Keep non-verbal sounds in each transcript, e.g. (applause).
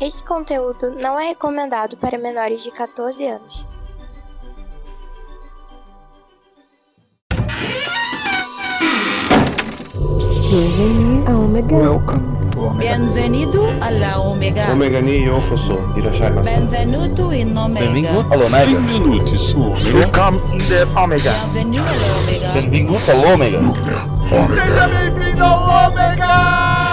Este conteúdo não é recomendado para menores de 14 anos. Omega. Welcome to Omega. Bienvenido alla Omega. Omega ni yokoso. Irashai masu. Benvenuto in Omega. Benvingut a l'Omega. Benvenuti su Omega. Welcome in the Omega. Bienvenue alla Omega. Benvingut a l'Omega.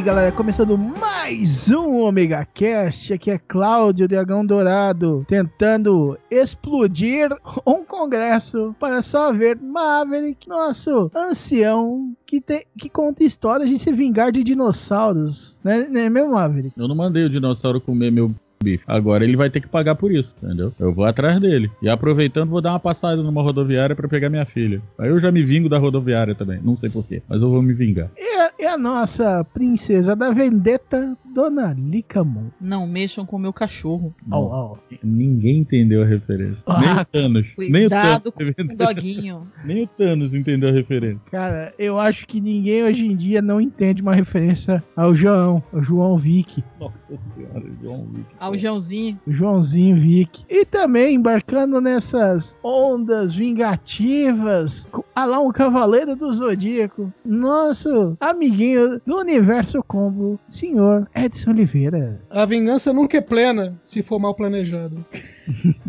Aí, galera, começando mais um Omega Cast. Aqui é Cláudio Dragão Dourado, tentando explodir um congresso para só ver Maverick, nosso ancião que, tem, que conta histórias de se vingar de dinossauros. Né, né mesmo, Maverick? Eu não mandei o dinossauro comer meu bife. Agora ele vai ter que pagar por isso, entendeu? Eu vou atrás dele. E aproveitando, vou dar uma passada numa rodoviária pra pegar minha filha. Aí eu já me vingo da rodoviária também. Não sei porquê, mas eu vou me vingar. E a, e a nossa princesa da vendetta, Dona Licamon. Não mexam com o meu cachorro. Au, au. Ninguém entendeu a referência. Nem Ah, o Thanos. Nem o Cuidado Thanos. com o doguinho. Nem o Thanos entendeu a referência. Cara, eu acho que ninguém hoje em dia não entende uma referência ao João, ao João Vick, Nossa senhora, John Wick. Ao Joãozinho. o Joãozinho Vick. E também embarcando nessas ondas vingativas, ah lá um cavaleiro do Zodíaco, nosso amiguinho do Universo Combo, senhor Edson Oliveira. A vingança nunca é plena se for mal planejado. (laughs)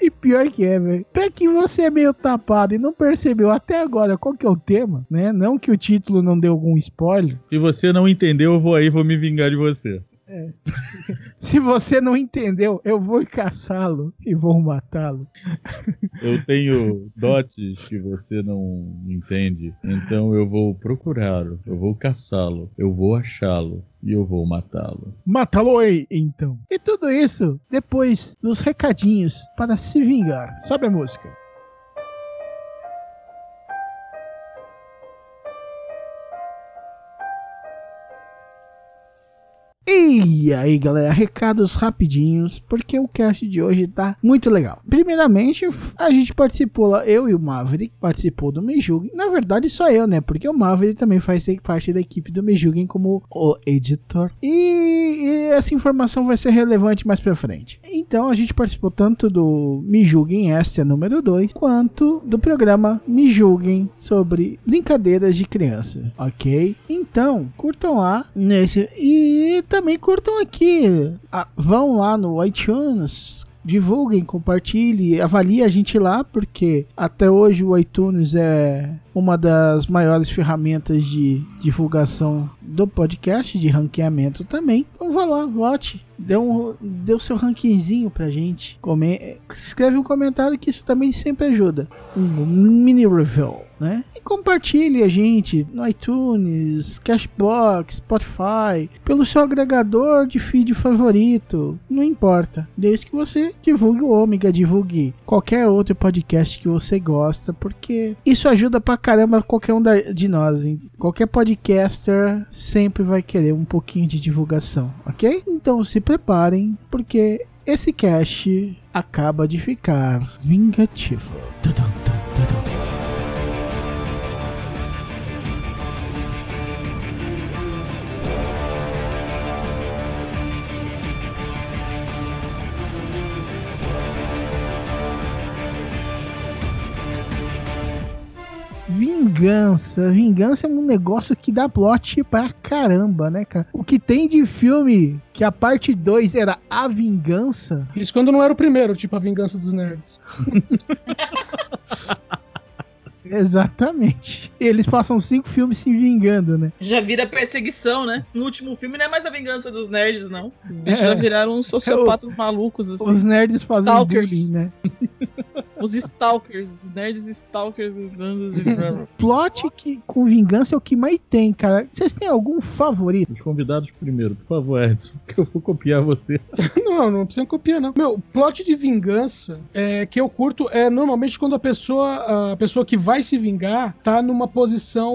E pior que é, velho. Pior que você é meio tapado e não percebeu até agora qual que é o tema, né? Não que o título não deu algum spoiler. Se você não entendeu, eu vou aí e vou me vingar de você. (laughs) Se você não entendeu, eu vou caçá-lo e vou matá-lo. Eu tenho dotes que você não entende, então eu vou procurá-lo, eu vou caçá-lo, eu vou achá-lo e eu vou matá-lo. Matá-lo aí, então. E tudo isso depois dos recadinhos para se vingar. Sobe a música. E aí, galera, recados rapidinhos, porque o cast de hoje tá muito legal. Primeiramente, a gente participou lá, eu e o Maverick participou do Mejugem. Na verdade, só eu, né? Porque o Maverick também faz parte da equipe do Mejugem como o editor. E, e essa informação vai ser relevante mais pra frente. Então, a gente participou tanto do Me Julguem Extra número 2, quanto do programa Me Julguem sobre brincadeiras de criança, ok? Então, curtam lá nesse e também curtam aqui. Ah, vão lá no iTunes, divulguem, compartilhem, avaliem a gente lá, porque até hoje o iTunes é uma das maiores ferramentas de divulgação do podcast, de ranqueamento também. Então vá lá, vote. Dê, um, dê o seu rankingzinho pra gente. Come, escreve um comentário que isso também sempre ajuda. Um mini review, né? E compartilhe a gente no iTunes, Cashbox, Spotify, pelo seu agregador de feed favorito. Não importa. Desde que você divulgue o Ômega, divulgue qualquer outro podcast que você gosta, porque isso ajuda pra caramba qualquer um de nós. hein? Qualquer podcaster sempre vai querer um pouquinho de divulgação, ok? Então se preparem, porque esse cast acaba de ficar vingativo. Tudum, tum, tudum. Vingança. Vingança é um negócio que dá plot pra caramba, né, cara? O que tem de filme que a parte 2 era A Vingança. Isso quando não era o primeiro, tipo a Vingança dos Nerds. (laughs) Exatamente. Eles passam cinco filmes se vingando, né? Já vira perseguição, né? No último filme não é mais a vingança dos nerds, não. Os bichos É. já viraram uns sociopatas malucos, assim. Os nerds fazem Stalkers. bullying, né? (laughs) Os stalkers, os nerds stalkers. (laughs) Plot que, com vingança é o que mais tem, cara. Vocês têm algum favorito? Os convidados primeiro, por favor, Edson, (laughs) que eu vou copiar você. (laughs) Não, não precisa copiar, não. Meu, plot de vingança é, que eu curto é normalmente quando a pessoa, a pessoa que vai se vingar tá numa posição,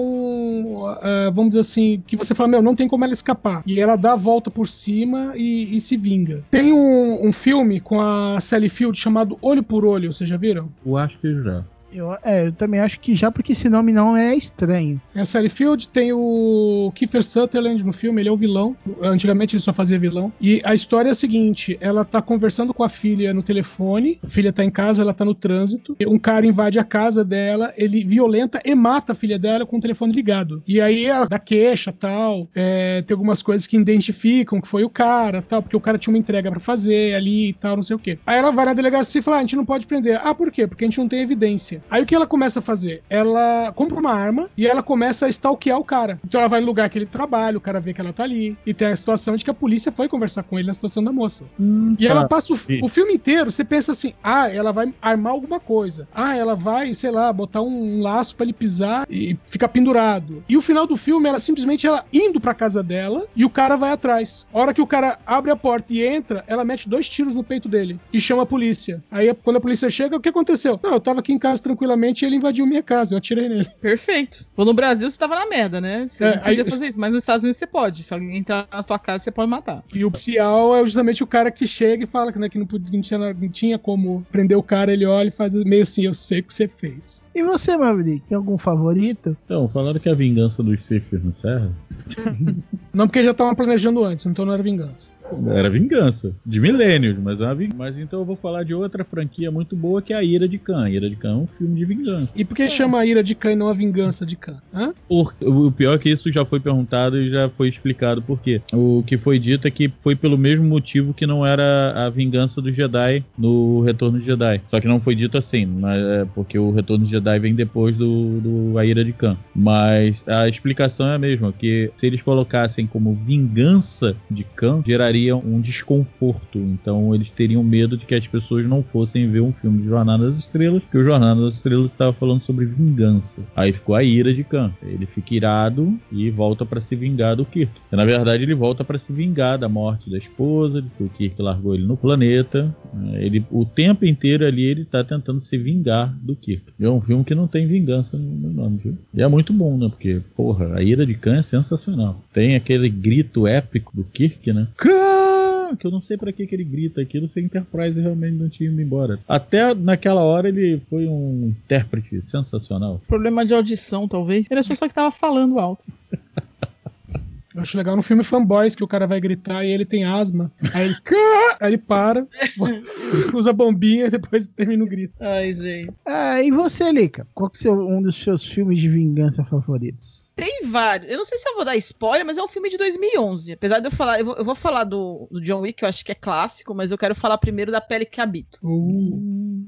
ah, vamos dizer assim, que você fala, meu, não tem como ela escapar. E ela dá a volta por cima e, e se vinga. Tem um, um filme com a Sally Field chamado Olho por Olho, vocês já viram? Eu acho que já. Eu, é, eu também acho que já porque esse nome não é estranho. É Sally Field, tem o Kiefer Sutherland no filme, ele é o vilão. Antigamente ele só fazia vilão. E a história é a seguinte: ela tá conversando com a filha no telefone, a filha tá em casa, ela tá no trânsito. Um cara invade a casa dela, ele violenta e mata a filha dela com o telefone ligado. E aí ela dá queixa tal. é, tem algumas coisas que identificam que foi o cara tal, porque o cara tinha uma entrega pra fazer ali e tal, não sei o quê. Aí ela vai na delegacia e fala: ah, a gente não pode prender. Ah, por quê? Porque a gente não tem evidência. Aí o que ela começa a fazer? Ela compra uma arma e ela começa a stalkear o cara. Então ela vai no lugar que ele trabalha, o cara vê que ela tá ali. E tem a situação de que a polícia foi conversar com ele na situação da moça. E ela passa o, o filme inteiro, você pensa assim: ah, ela vai armar alguma coisa. Ah, ela vai, sei lá, botar um, laço pra ele pisar e ficar pendurado. E o final do filme, ela simplesmente ela indo pra casa dela e o cara vai atrás. A hora que o cara abre a porta e entra, ela mete dois tiros no peito dele e chama a polícia. Aí quando a polícia chega, o que aconteceu? Não, eu tava aqui em casa tranquilamente e ele invadiu minha casa, eu atirei nele. Perfeito. Pô, no Brasil você tava na merda, né? Você É, não podia aí- fazer isso, mas nos Estados Unidos você pode. Se alguém entrar na tua casa, você pode matar. E o policial é justamente o cara que chega e fala que, né, que não, podia- não tinha, não tinha como prender o cara, ele olha e faz meio assim, eu sei o que você fez. E você, Maverick, tem algum favorito? Então, falaram que a vingança dos Sifis não serve. (laughs) Não porque já estavam planejando antes, então não era vingança. Era vingança. De milênios, mas é uma vingança. Mas então eu vou falar de outra franquia muito boa que é a Ira de Khan. Ira de Khan é um filme de vingança. E por que chama a ira de Khan e não a vingança de Khan? Hã? Por- o pior é que isso já foi perguntado e já foi explicado por quê. O que foi dito é que foi pelo mesmo motivo que não era a vingança do Jedi no Retorno de Jedi. Só que não foi dito assim, mas é porque o Retorno de Jedi vem depois do, do A Ira de Khan. Mas a explicação é a mesma, que se eles colocassem como vingança de Khan, geraria um desconforto. Então eles teriam medo de que as pessoas não fossem ver um filme de Jornada das Estrelas, porque o Jornada das Estrelas estava falando sobre vingança. Aí ficou a ira de Khan. Ele fica irado e volta pra se vingar do Kirk. Na verdade, ele volta pra se vingar da morte da esposa, de que o Kirk largou ele no planeta. É, Ele, o tempo inteiro ali ele tá tentando se vingar do Kirk. É um filme que não tem vingança no nome, viu? E é muito bom, né? Porque, porra, a ira de Khan é sensacional. Tem aquele grito épico do Kirk, né? Khan! Que eu não sei pra que, que ele grita aquilo se a Enterprise realmente não tinha ido embora. Até naquela hora ele foi um intérprete sensacional. Problema de audição, talvez. Ele achou só que tava falando alto. Eu acho legal no filme Fanboys que o cara vai gritar e ele tem asma. Aí ele, aí ele para, (laughs) usa bombinha e depois termina o grito. Ai, gente. Ah, e você, Lica? Qual que é um dos seus filmes de vingança favoritos? Tem vários. Eu não sei se eu vou dar spoiler, mas é um filme de 2011. Apesar de eu falar, eu vou, eu vou falar do, do John Wick, que eu acho que é clássico, mas eu quero falar primeiro da Pele que Habito.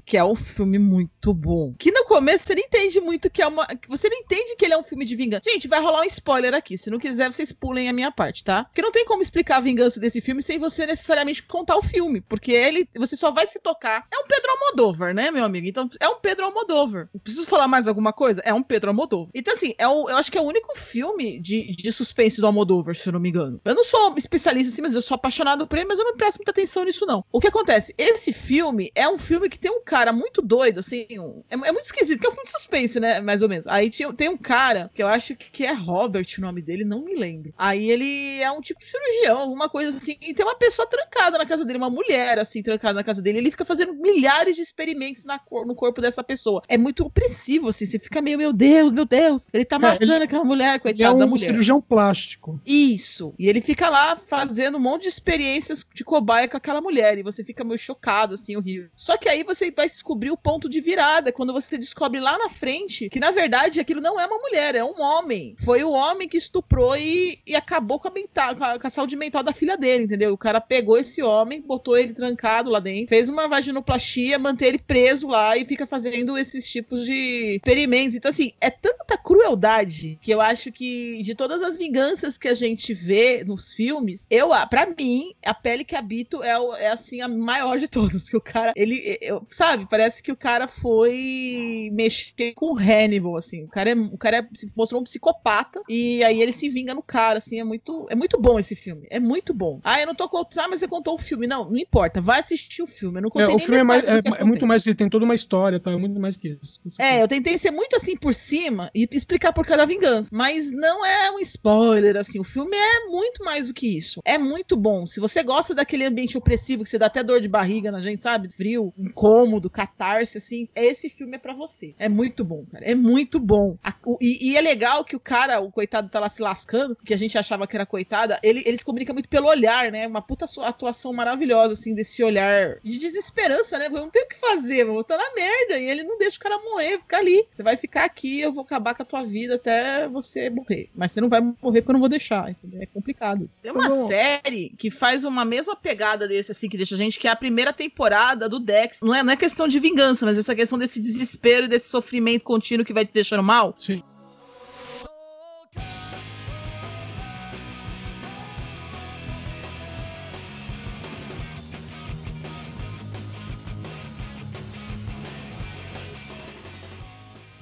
Que é um filme muito bom. Que no começo você não entende muito que é uma. Você não entende que ele é um filme de vingança. Gente, vai rolar um spoiler aqui. Se não quiser, vocês pulem a minha parte, tá? Porque não tem como explicar a vingança desse filme sem você necessariamente contar o filme. Porque ele. Você só vai se tocar. É um Pedro Almodóvar, né, meu amigo? Então, é um Pedro Almodóvar. Preciso falar mais alguma coisa? É um Pedro Almodóvar. Então, assim, é o, eu acho que é o único filme de, de suspense do Almodóvar, se eu não me engano. Eu não sou especialista assim, mas eu sou apaixonado por ele, mas eu não presto muita atenção nisso, não. O que acontece? Esse filme é um filme que tem um cara muito doido, assim, um- é, é muito esquisito, que é um filme de suspense, né, mais ou menos. Aí tinha- tem um cara, que eu acho que é Robert o nome dele, não me lembro. Aí ele é um tipo de cirurgião, alguma coisa assim, e tem uma pessoa trancada na casa dele, uma mulher, assim, trancada na casa dele. Ele fica fazendo milhares de experimentos na cor- no corpo dessa pessoa. É muito opressivo, assim, você fica meio, meu Deus, meu Deus, ele tá É, matando ele- aquela mulher, Ele é coitada da um mulher. cirurgião plástico. Isso. E ele fica lá fazendo um monte de experiências de cobaia com aquela mulher. E você fica meio chocado, assim, horrível. Só que aí você vai descobrir o ponto de virada. Quando você descobre lá na frente que, na verdade, aquilo não é uma mulher, é um homem. Foi o homem que estuprou e, e acabou com a, mental, com, a, com a saúde mental da filha dele, entendeu? O cara pegou esse homem, botou ele trancado lá dentro, fez uma vaginoplastia, mantém ele preso lá e fica fazendo esses tipos de experimentos. Então, assim, é tanta crueldade que eu acho que de todas as vinganças que a gente vê nos filmes, eu, para mim, a pele que habito é, o- é assim a maior de todas, porque o cara, ele, eu- sabe, parece que o cara foi mexer com o Hannibal, assim, o cara é, o cara é- se mostrou um psicopata e aí ele se vinga no cara, assim, é muito, é muito bom esse filme, é muito bom. Ah, eu não tô contando, ah, mas você contou o filme, não, não importa, vai assistir o filme, eu não É, contei o nem filme é, mais, é, que é muito mais que tem toda uma história, tá? É muito mais que isso. É, eu tentei ser muito assim por cima e explicar por causa da Mas não é um spoiler, assim. O filme é muito mais do que isso. É muito bom. Se você gosta daquele ambiente opressivo que você dá até dor de barriga na gente, sabe? Frio, incômodo, catarse, assim. Esse filme é pra você. É muito bom, cara. É muito bom. A- o- e, e é legal que o cara, o coitado, tá lá se lascando, que a gente achava que era coitada. Ele, ele se comunica muito pelo olhar, né? Uma puta atuação maravilhosa, assim, desse olhar de desesperança, né? Eu não tenho o que fazer, vou tá na merda. E ele não deixa o cara morrer, fica ali. Você vai ficar aqui, eu vou acabar com a tua vida até você morrer. Mas você não vai morrer porque eu não vou deixar, entendeu? É complicado. Tem uma Como- série que faz uma mesma pegada desse, assim, que deixa a gente, que é a primeira temporada do Dex. Não é, não é questão de vingança, mas essa questão desse desespero e desse sofrimento contínuo que vai te deixando mal. Sim.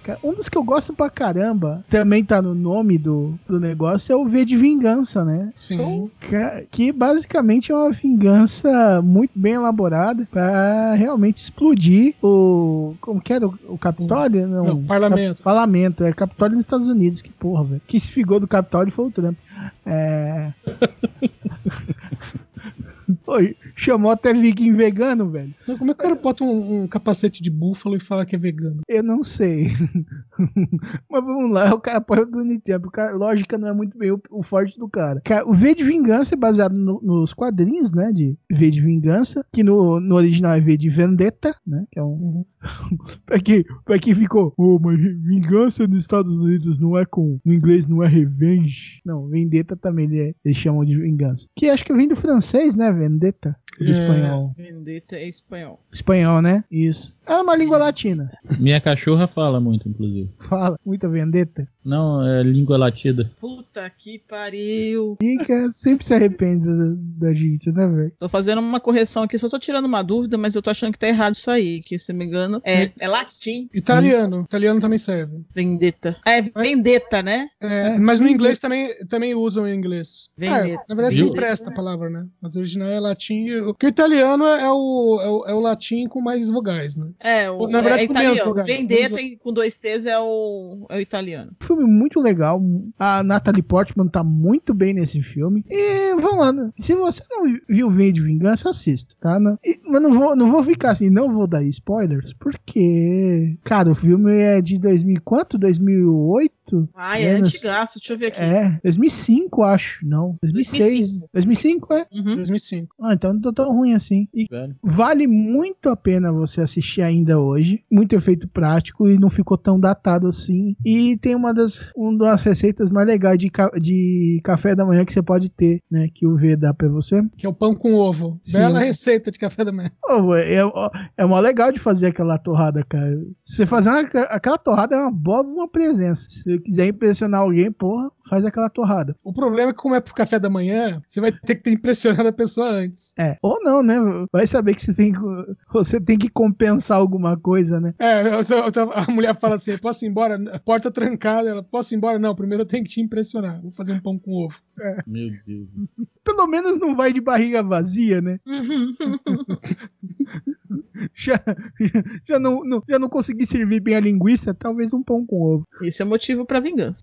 Cara, Um dos que eu gosto pra caramba, também tá no nome do, do negócio, é o V de Vingança, né? Sim. Que, que basicamente é uma vingança muito bem elaborada pra realmente explodir o. Como que era? O, o Capitólio? Não, Não, parlamento. Cap- parlamento, é Capitólio nos Estados Unidos, que porra, velho. Quem se figou do Capitólio foi o Trump. É. (laughs) Pô, chamou até viking vegano, velho. Mas Como é que o cara bota um, um capacete de búfalo e fala que é vegano? Eu não sei. (laughs) Mas vamos lá, o cara apoia o Donnie Trump. O cara, lógica não é muito bem o, o forte do cara. Cara, O V de Vingança é baseado no- nos quadrinhos, né? De V de Vingança, que no, no original é V de Vendetta, né? Que é um. (laughs) pra, quem, pra quem ficou, oh, mas vingança nos Estados Unidos não é com. No inglês não é revenge. Não, Vendetta também ele é- eles chamam de vingança. Que acho que vem do francês, né? Vendetta. De É. espanhol. Vendetta é espanhol. Espanhol, né? Isso. É uma língua latina. Minha cachorra fala muito, inclusive. Fala, muita vendetta. Não, é língua latida. Puta que pariu. Fica, sempre se arrepende da, da gente, né, velho? Tô fazendo uma correção aqui, só tô tirando uma dúvida, mas eu tô achando que tá errado isso aí, que se não me engano é, é latim. Italiano. Italiano também serve. Vendetta. É vendetta, né? É, mas no inglês também, também usam em inglês. Vendetta. É, na verdade, Viu? se empresta a palavra, né? Mas o original é latim. e o- Porque o italiano é o, é o, é o latim com mais vogais, né? É, o, Na verdade, é com menos italiano. vogais, Vendetta menos com dois T's é o, é o italiano. Filme muito legal. A Natalie Portman tá muito bem nesse filme. E vamos lá, né? Se você não viu V de Vingança, assista, tá? Não- e- mas não vou, não vou ficar assim, não vou dar spoilers, porque, cara, o filme é de 2000 e quanto? 2008? Ah, é Menos. antigaço, deixa eu ver aqui. É, 2005, acho. Não, 2006. 2005, é? Uhum. 2005. Ah, então não tô tão ruim assim. E Velho. vale muito a pena você assistir ainda hoje. Muito efeito prático e não ficou tão datado assim. E tem uma das, uma das receitas mais legais de, ca- de café da manhã que você pode ter, né? Que o V dá pra você. Que é o pão com ovo. Sim. Bela receita de café da manhã. Ô, é, é, é mó legal de fazer aquela torrada, cara. Você fazer uma- aquela torrada é uma boa uma presença. Se quiser impressionar alguém, porra, faz aquela torrada. O problema é que, como é pro café da manhã, você vai ter que ter impressionado a pessoa antes. É. Ou não, né? Vai saber que você tem que, você tem que compensar alguma coisa, né? É, eu- eu- eu- a mulher fala assim: posso ir embora? Porta trancada. Ela, posso ir embora? Não, primeiro eu tenho que te impressionar. Vou fazer um pão com ovo. Meu Deus. Pelo menos não vai de barriga vazia, né? (laughs) (laughs) já, já, não, não- já não consegui servir bem a linguiça, talvez um pão com ovo. Esse é motivo pra vingança.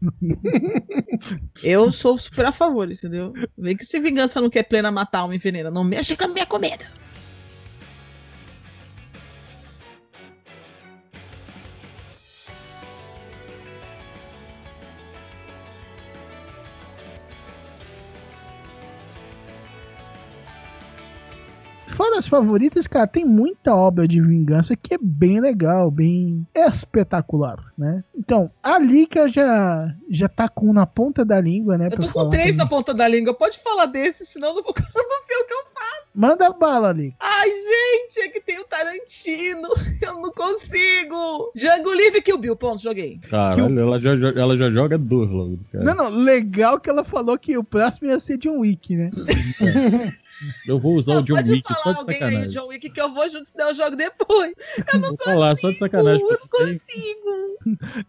eu sou super a favor, entendeu? Vem que se vingança não quer plena matar alma envenena. Não mexa com a minha comida. Das favoritas, cara, tem muita obra de vingança que é bem legal, bem espetacular, né? Então, a Lika já, já tá com na ponta da língua, né? Eu tô com três na ponta da língua. Pode falar desse, senão eu não vou (laughs) sei o que eu faço. Manda bala, Lika. Ai, gente, é que tem o Tarantino. (laughs) Eu não consigo. Django Livre Kill Bill. Pronto, joguei. Caralho, ela já, ela já joga duas logo. Cara. Não, não, legal que ela falou que o próximo ia ser John Wick, né? (laughs) Eu vou usar Não, o John Wick só de aí, sacanagem. John Wick, que eu vou junto, senão eu jogo depois. (laughs) Eu não Vou falar só de sacanagem. eu não consigo.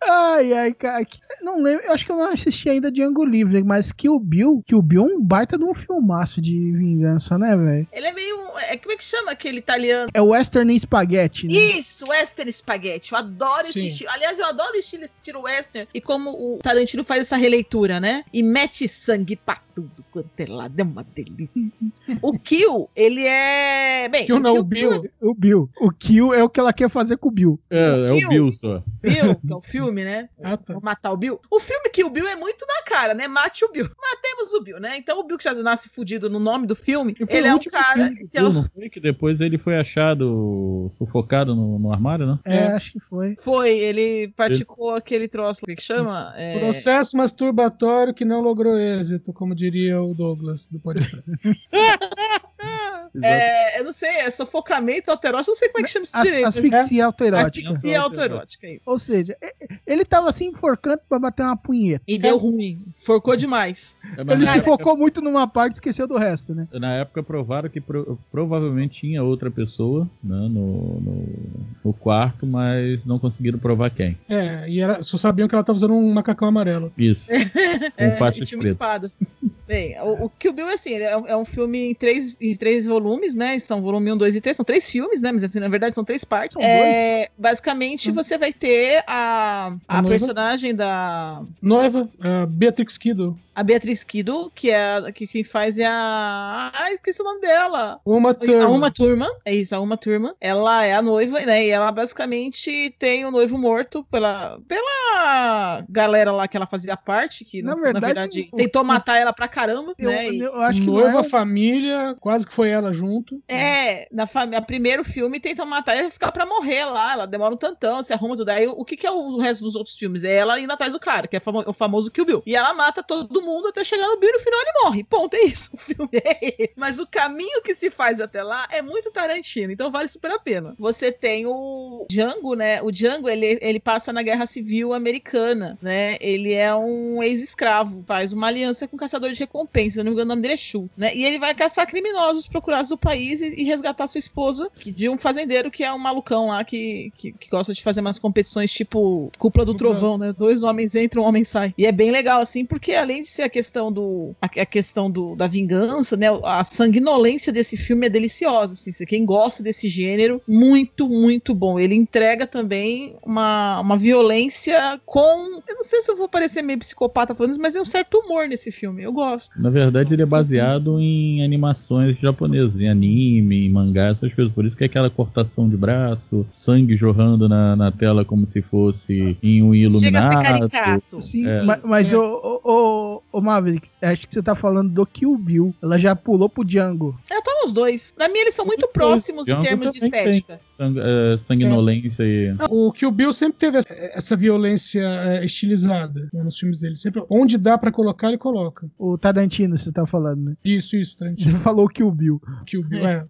Ai, ai, cara. Não lembro, eu acho que eu não assisti ainda Django Livre, mas que o Bill, que o Bill é um baita de um filmaço de vingança, né, velho? Ele é meio. É, como é que chama aquele italiano? É Western Spaghetti, né? Isso, Western Spaghetti. Eu adoro Sim. esse estilo. Aliás, eu adoro o estilo, esse estilo Western. E como o Tarantino faz essa releitura, né? E mete sangue pra tudo quanto é lado. É uma delícia. o Kill, ele é. Bem, Kill não, Kill o Bill. O Bill. O Kill é o que ela quer fazer com o Bill. É, é Kill. o Bill só. Bill, que é o filme, né? Ah, tá. Vou matar o Bill. O filme que o Bill é muito na cara, né? Mate o Bill. (laughs) Matemos o Bill, né? Então o Bill que já nasce fudido no nome do filme, foi ele o é um cara filme que é Bill, o- não foi? Que depois ele foi achado sufocado no, no armário, né? É, É. acho que foi. foi, ele praticou aquele troço, o que que chama? É... Processo masturbatório que não logrou êxito, como diria o Douglas do podcast. (laughs) É, eu não sei, é sufocamento autoerótico, não sei como é que chama isso As, direito. asfixia autoerótica. Asfixia autoerótica. aí. Ou seja, ele tava se enforcando pra bater uma punheta. E deu ruim, forcou demais. É, Ele se época- focou muito numa parte e esqueceu do resto, né? Na época provaram que pro- provavelmente tinha outra pessoa né, no, no, no quarto, mas não conseguiram provar quem. É, e ela, só sabiam que ela tava usando um macacão amarelo. Isso. (laughs) Com É, faixas e tinha uma espada. Bem, o, o Kill Bill é assim, ele é, um- é um filme em três, em três volumes, né? São volume 1, 2 e 3, são três filmes, né? Mas assim, na verdade são três partes. São É, basicamente, você vai ter a, A a personagem da. Noiva, a Beatrix Kiddo. A Beatriz Kido, que é a, que quem faz é a. Ai, esqueci o nome dela. Uma A turma. Uma Turma, é isso, a Uma Turma. Ela é a noiva, né? E ela basicamente tem o noivo morto pela, pela galera lá que ela fazia parte, que Na na, verdade, na verdade o- tentou matar ela pra caramba, Eu, né? E- eu acho que Noiva, é- família, quase que foi ela junto. É, na família, primeiro filme tentam matar ela ficar pra morrer lá. Ela demora um tantão, se arruma tudo. Aí o que, que é o resto dos outros filmes? É ela indo atrás do cara, que é famo- o famoso Kill Bill. E ela mata todo mundo até chegar no Bill e no final ele morre. Ponto, é isso. O filme é esse. Mas o caminho que se faz até lá é muito Tarantino, então vale super a pena. Você tem o Django, né? O Django, ele, ele passa na Guerra Civil Americana, né? Ele é um ex-escravo, faz uma aliança com um caçador de recompensa. Eu não me engano, o nome dele é Shu, né? E ele vai caçar criminosos procurados do país e, e resgatar sua esposa que, de um fazendeiro que é um malucão lá que, que, que gosta de fazer umas competições tipo Cúpula do. Trovão, né? Dois homens entram, um homem sai. E é bem legal, assim, porque além de ser a questão do. a, a questão do, da vingança, né? A sanguinolência desse filme é deliciosa, assim. Se quem gosta desse gênero, muito, muito bom. Ele entrega também uma, uma violência com. Eu não sei se eu vou parecer meio psicopata falando isso, mas tem um certo humor nesse filme. Eu gosto. Na verdade, ele é baseado em animações japonesas, em anime, em mangá, essas coisas. Por isso que é aquela cortação de braço, sangue jorrando na, na tela como se fosse em um Chega a ser iluminado. caricato. Sim, É. ma- mas É. o, o, o, Mavericks, acho que você tá falando do Kill Bill. Ela já pulou pro Django. Eu tô nos dois. Pra mim, eles são muito próximos em Django termos de tem. estética. Sang- é, sanguinolência e. O Kill Bill sempre teve essa- violência é, estilizada né, nos filmes dele. Sempre, onde dá pra colocar, ele coloca. O Tarantino, você tá falando, né? Isso, isso, Você Tarantino. falou Kill Bill. Kill Bill, é.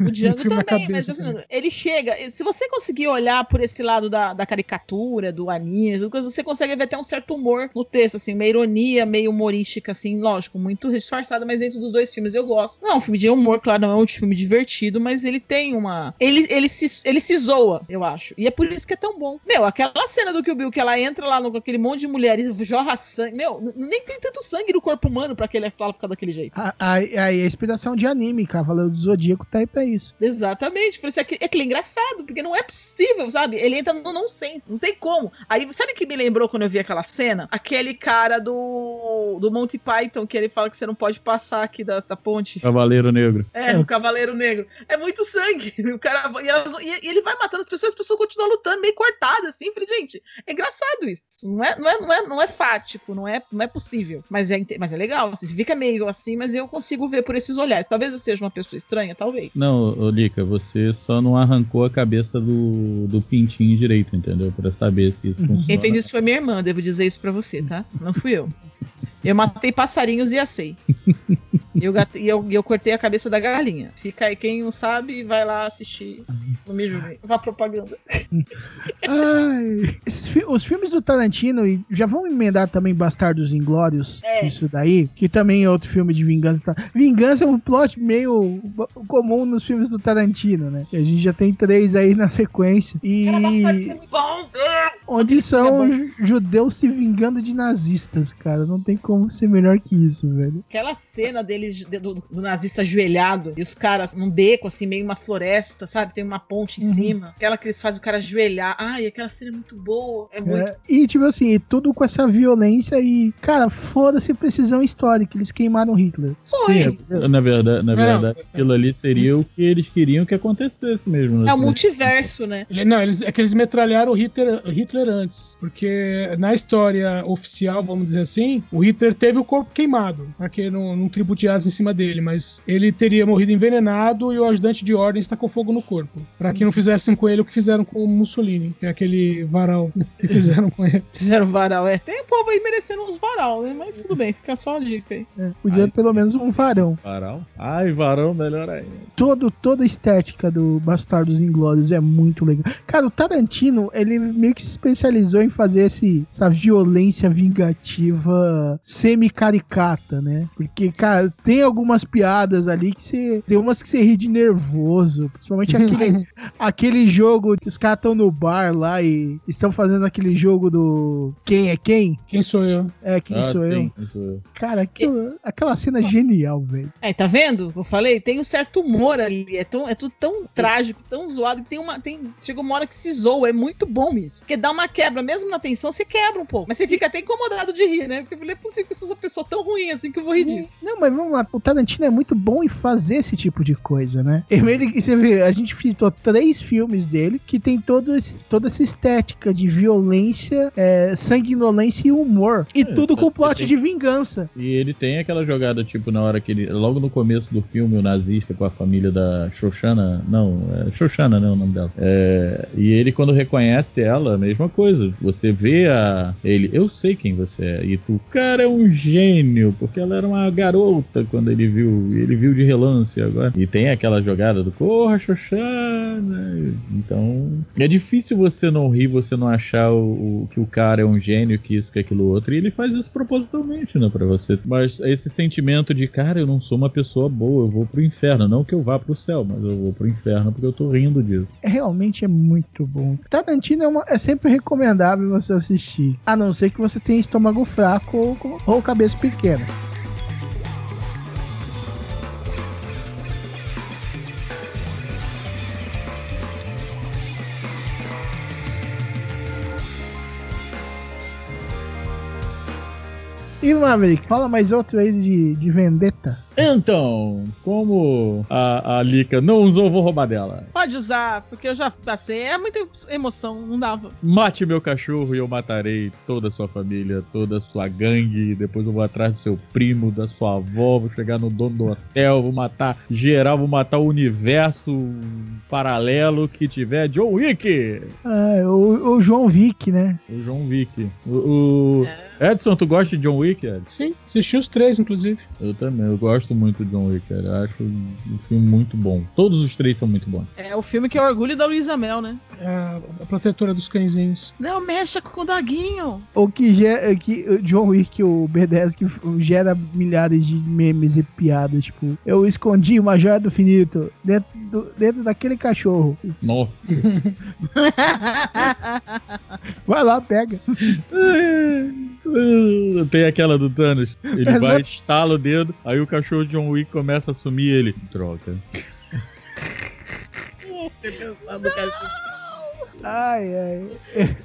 O Django também, cabeça mas assim, ele chega. Se você conseguir olhar por esse lado da, da caricatura, do anime, coisas, você consegue ver até um certo humor no texto, assim, uma ironia meio humorística, assim, lógico, muito disfarçada, mas dentro dos dois filmes eu gosto. Não é um filme de humor, claro, não é um filme divertido, mas ele tem uma. Ele, ele, se, ele se zoa, eu acho. E é por isso que é tão bom. Meu, aquela cena do Kill Bill que ela entra lá no, com aquele monte de mulheres, jorra sangue. Meu, nem tem tanto sangue no corpo humano pra que ele fala ficar daquele jeito. A- Aí aí a inspiração de anime, Cavaleiro do Zodíaco tá aí pra isso. Exatamente, por isso é que é, aquele engraçado, porque não é possível, sabe? Ele entra no nonsense, não tem como. Aí, sabe o que me lembrou quando eu vi aquela cena? Aquele cara do, do Monty Python, que ele fala que você não pode passar aqui da, da ponte. Cavaleiro Negro. É, o Cavaleiro Negro. É muito sangue. (laughs) O cara, e, elas- e- e ele vai matando as pessoas, as pessoas continuam lutando meio cortadas, assim. Eu Falei, gente, é engraçado isso. Não é, não é, não é, não é fático, não é, não é possível. Mas é, mas é legal. legal. Você fica meio assim, mas eu consigo ver por esses olhares. Talvez eu seja uma pessoa estranha, talvez. Não, Lica, você só não arrancou a cabeça do, do pintinho direito, entendeu? Pra saber se isso funciona. Quem fez isso foi minha irmã, devo dizer isso pra você, tá? Não fui eu. Eu matei passarinhos e assei. E (laughs) eu, e eu, e eu cortei a cabeça da galinha. Fica aí, quem não sabe, vai lá assistir. Não me julguem. Vá propaganda. Ai, fi- os filmes do Tarantino, e já vão emendar também Bastardos Inglórios, É. isso daí, que também é outro filme de vingança. tá? Vingança é um plot meio comum nos filmes do Tarantino, né? A gente já tem três aí na sequência. E Bom, onde são ju- judeus se vingando de nazistas, cara. Não tem como ser melhor que isso, velho. Aquela cena deles, de- do, do nazista ajoelhado e os caras num beco, assim, meio uma floresta, sabe? Tem uma ponte em Uhum. cima. Aquela que eles fazem o cara ajoelhar. Ai, aquela cena é muito boa. É muito. É, e tipo assim, tudo com essa violência e, cara, foda-se precisão histórica. Eles queimaram Hitler. Foi. Na verdade, na Não, verdade aquilo ali seria o que eles queriam que acontecesse mesmo. É né? o multiverso, né? Ele- Não, eles, é que eles metralharam o Hitler, Hitler antes. Porque na história oficial, vamos dizer assim, o Hitler teve o corpo queimado. Pra que não, não tributeasse em cima dele. Mas ele teria morrido envenenado e o ajudante de ordem está com fogo no corpo. Pra que não fizessem com ele o que fizeram com o Mussolini, que é aquele varal (laughs) que fizeram com ele. Fizeram varal, é. Tem um povo aí merecendo uns varal, né? Mas tudo bem, fica só a dica aí. É, podia Ai. pelo menos um varão. Varal? Ai, varão, melhor ainda. Todo, toda a estética do Bastardos Inglórios é muito legal. Cara, o Tarantino, ele meio que se especializou em fazer esse, essa violência vingativa semi-caricata, né? Porque, cara, tem algumas piadas ali que você. Tem umas que você ri de nervoso. Principalmente aquele, (laughs) aquele jogo que os caras estão no bar lá e estão fazendo aquele jogo do Quem é quem? Quem sou eu? É, quem Ah, sou eu? sim, quem sou eu. Cara, aquilo- aquela cena é genial, velho. Aí, tá vendo? Eu falei, tem um certo humor ali. É, tão, é tudo tão trágico, tão zoado, que tem uma. Tem, chega uma hora que se zoa. É muito bom isso. Porque dá uma quebra, mesmo na tensão, você quebra um pouco. Mas você fica até incomodado de rir, né? Porque falei, é possível que eu sou uma pessoa tão ruim assim que eu vou rir disso. Não, mas vamos lá. O Tarantino é muito bom em fazer esse tipo de coisa, né? (laughs) Ele, você vê, a gente citou três filmes dele que tem todo esse- toda essa estética de violência, é, sanguinolência e humor. E tudo com plot tem- de vingança. E ele tem aquela jogada, tipo, na hora que ele. Logo no começo do filme, o nazista com a família da Xoxana. Não, é Xoxana, né? O nome dela. É, e ele, quando reconhece ela, a mesma coisa. Você vê a. Ele, eu sei quem você é. E tu, cara, é um gênio. Porque ela era uma garota quando ele viu. Ele viu de relance agora. E tem aquela jogada do Corra, Xoxana. Então. É difícil você não rir, você não achar o, o- que o cara é um gênio, que isso, que aquilo outro. E ele faz isso propositalmente, né, pra você. Mas esse sentimento de, cara, eu não sou uma pessoa boa, eu vou pro inferno. Não que eu vá pro céu, mas eu vou pro inferno porque eu tô rindo disso. É, Realmente é muito bom. Tarantino é, uma- é sempre recomendável você assistir. A não ser que você tenha estômago fraco ou, cabeça pequena. E Maverick, fala mais outro aí de, de Vendetta. Então, como a, a Lika não usou, eu vou roubar dela. Pode usar, porque eu já passei. É muita emoção, não dava. Mate meu cachorro e eu matarei toda a sua família, toda a sua gangue. Depois eu vou atrás do seu primo, da sua avó, vou chegar no dono do hotel, vou matar geral, vou matar o universo paralelo que tiver. John Wick! Ah, o, o João Vick, né? O John Wick. O, o- Edson, tu gosta de John Wick, Edson? Sim, assisti os três, inclusive. Eu também, eu gosto muito de John Wick, cara. Eu acho um filme muito bom. Todos os três são muito bons. É o filme que é o orgulho da Luísa Mel, né? É a, a protetora dos cãezinhos. Não mexa com o doguinho. O que, gera, que o John Wick, o B10, que gera milhares de memes e piadas. Tipo, eu escondi uma joia do finito dentro, do- dentro daquele cachorro. Nossa. (laughs) Vai lá, pega. (laughs) (laughs) Tem aquela do Thanos. Ele Exato. vai, estala o dedo, aí o cachorro de John Wick começa a sumir ele. Troca. Ai, ai.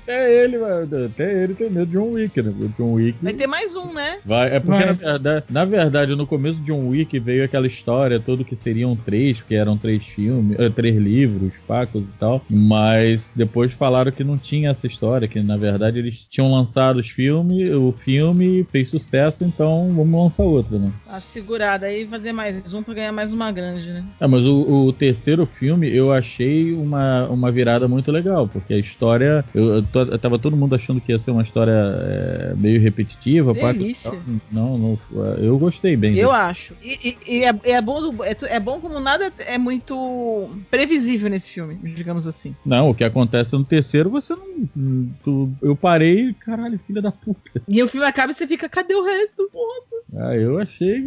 Até (laughs) ele, mano, até ele tem medo de John Wick, né? John Wick. Vai ter mais um, né? Vai, é porque, Vai. na verdade, na verdade, no começo de John Wick veio aquela história toda que seriam três, que eram três filmes, eh, três livros, pacos e tal. Mas depois falaram que não tinha essa história, que na verdade eles tinham lançado os filmes, o filme fez sucesso, então vamos lançar outro, né? A segurada aí fazer mais um pra ganhar mais uma grande, né? Ah, mas o, o terceiro filme eu achei uma, uma virada muito legal, porque a história. Eu, eu, to- eu tava todo mundo achando que ia ser uma história é, meio repetitiva. pá, Delícia. Não, não, eu gostei bem. Eu disso. acho. E, e- e é, é bom é, é bom como nada é muito previsível nesse filme, digamos assim. Não, o que acontece no terceiro, você não. tu- eu parei, caralho, filha da puta. (laughs) E o filme acaba e você fica, cadê o resto? Porra. Ah, eu achei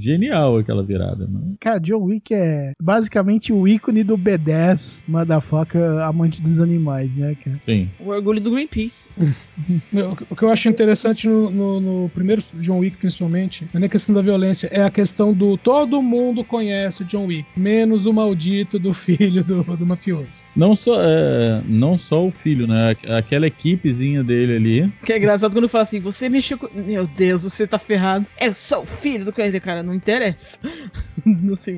genial aquela virada, né? Cara, John Wick é basicamente o ícone do B10, motherfucker amante dos animais, né, cara? Sim. O orgulho do Greenpeace. (laughs) O que eu acho interessante no, no- no primeiro John Wick, principalmente, não é a questão da violência, é a questão do todo mundo conhece o John Wick, menos o maldito do filho do, do mafioso. Não só, é, não só o filho, né? Aquela equipezinha dele ali. Que é engraçado quando fala assim, você mexeu com. Meu Deus, você tá ferrado. Eu sou o filho do coelho, cara, não interessa. (laughs) assim,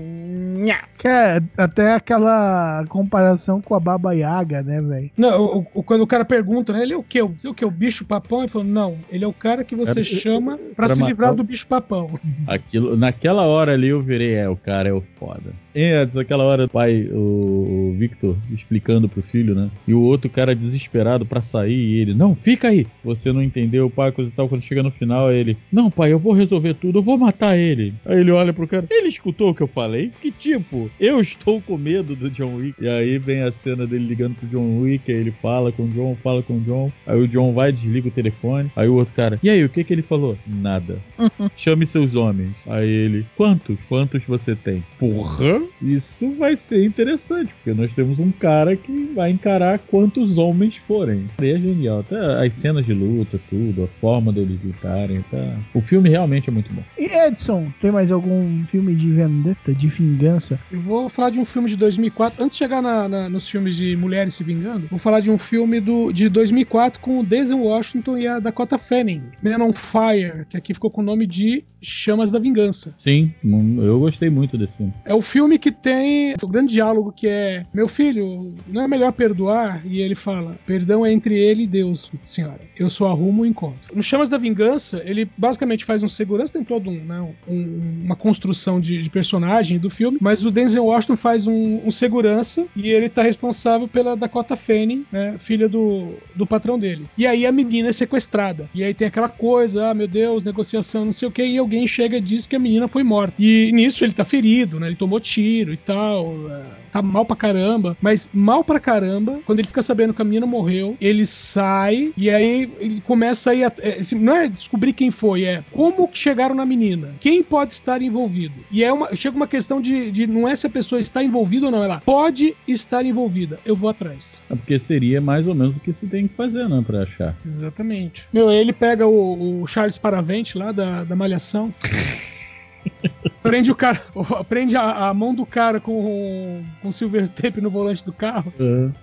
nha. Cara, até aquela comparação com a Baba Yaga, né, velho? Não, o- o- quando o cara pergunta, né, ele é o quê? Você é o quê? O bicho papão? Ele falou, não, ele é o cara que você É, chama pra, pra se matar livrar o- do bicho papão. Aquilo, naquela hora ali eu virei, é, o cara é o foda. Antes, aquela hora, o pai, o, Victor, explicando pro filho, né? E o outro cara desesperado pra sair, e ele, não, fica aí. Você não entendeu, pai, coisa e tal. Quando chega no final, ele, não, pai, eu vou resolver tudo, eu vou matar ele. Aí ele olha pro cara, ele escutou o que eu falei? Que tipo, eu estou com medo do John Wick. E aí vem a cena dele ligando pro John Wick, aí ele fala com o John, fala com o John. Aí o John vai, desliga o telefone. Aí o outro cara, e aí, o que que ele falou? Nada. (laughs) Chame seus homens. Aí ele, quantos? Quantos você tem? Porra, isso vai ser interessante, porque nós temos um cara que vai encarar quantos homens forem. E é genial, até as cenas de luta, tudo, a forma deles lutarem, tá? O filme realmente é muito bom. E Edson, tem mais algum filme de vendetta, de vingança? Eu vou falar de um filme de 2004. Antes de chegar na- na- nos filmes de mulheres se vingando, vou falar de um filme do, de 2004 com o Denzel Washington e a Dakota Fanning. Man on Fire, que aqui ficou com o nome de Chamas da Vingança. Sim, eu gostei muito desse filme. É o filme que tem o grande diálogo que é: Meu filho, não é melhor perdoar? E ele fala: Perdão é entre ele e Deus, senhora. Eu só arrumo o encontro. No Chamas da Vingança, ele basicamente faz um segurança, tem todo um, né, um- uma construção de, de personagem do filme, mas o Denzel Washington faz um, um segurança e ele tá responsável pela Dakota Fanning, né, filha do, do patrão dele. E aí a menina é sequestrada. E aí tem aquela coisa: Ah, meu Deus, negociação, não sei o que, e alguém chega e diz que a menina foi morta. E nisso ele tá ferido, né? Ele tomou tiro e tal. é, Tá mal pra caramba, mas mal pra caramba, quando ele fica sabendo que a menina morreu, ele sai e aí ele começa a ir. é, assim, não é descobrir quem foi, é como que chegaram na menina, quem pode estar envolvido. E é uma, chega uma questão de, de não é se a pessoa está envolvida ou não, ela pode estar envolvida. Eu vou atrás. É porque seria mais ou menos o que se tem que fazer, né, pra achar. Exatamente. Meu, ele pega o, o Charles Paravente lá da, da Malhação. (laughs) prende o cara, (laughs) prende a, a mão do cara com, com silver tape no volante do carro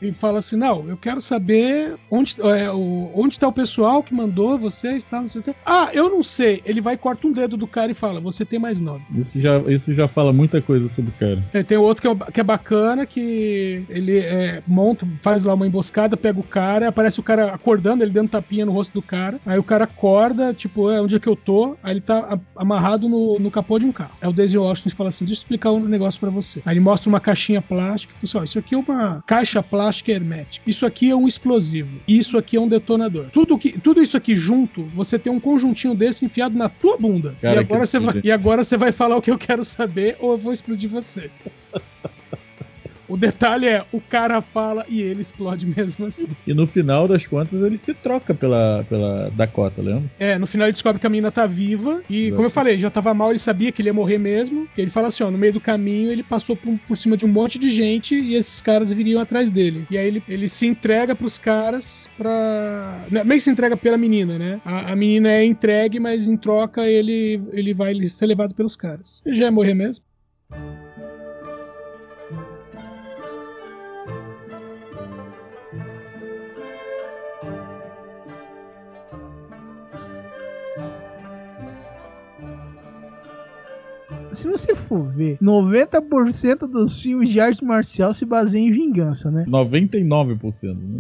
e fala assim: Não, eu quero saber onde, é, o, onde tá o pessoal que mandou vocês, tá? Não sei o quê. Ah, eu não sei. Ele vai, corta um dedo do cara e fala: Você tem mais nove. Isso já, isso já fala muita coisa sobre o cara. É, tem outro que é, que é bacana, que ele é, monta, faz lá uma emboscada, pega o cara, aparece o cara acordando, ele dando tapinha no rosto do cara. Aí o cara acorda, tipo, é onde é que eu tô? Aí ele tá amarrado no, no capô de um carro. É o Daisy Washington fala assim: deixa eu explicar um negócio pra você. Aí ele mostra uma caixinha plástica. e fala assim, ó, isso aqui é uma caixa plástica hermética. Isso aqui é um explosivo. Isso aqui é um detonador. Tudo, que, tudo isso aqui junto, você tem um conjuntinho desse enfiado na tua bunda. Cara, e, agora você vai, e agora você vai falar o que eu quero saber ou eu vou explodir você. (laughs) O detalhe é, o cara fala e ele explode mesmo assim. E no final das contas ele se troca pela, pela Dakota, lembra? É, no final ele descobre que a menina tá viva. E, como eu falei, já tava mal, ele sabia que ele ia morrer mesmo. E ele fala assim: ó, no meio do caminho ele passou por, por cima de um monte de gente e esses caras viriam atrás dele. E aí ele, ele se entrega pros caras pra. Não, meio que se entrega pela menina, né? A, a menina é entregue, mas em troca ele, ele vai ser levado pelos caras. Ele já ia morrer mesmo. Se você for ver, 90% dos filmes de arte marcial se baseiam em vingança, né? 99%.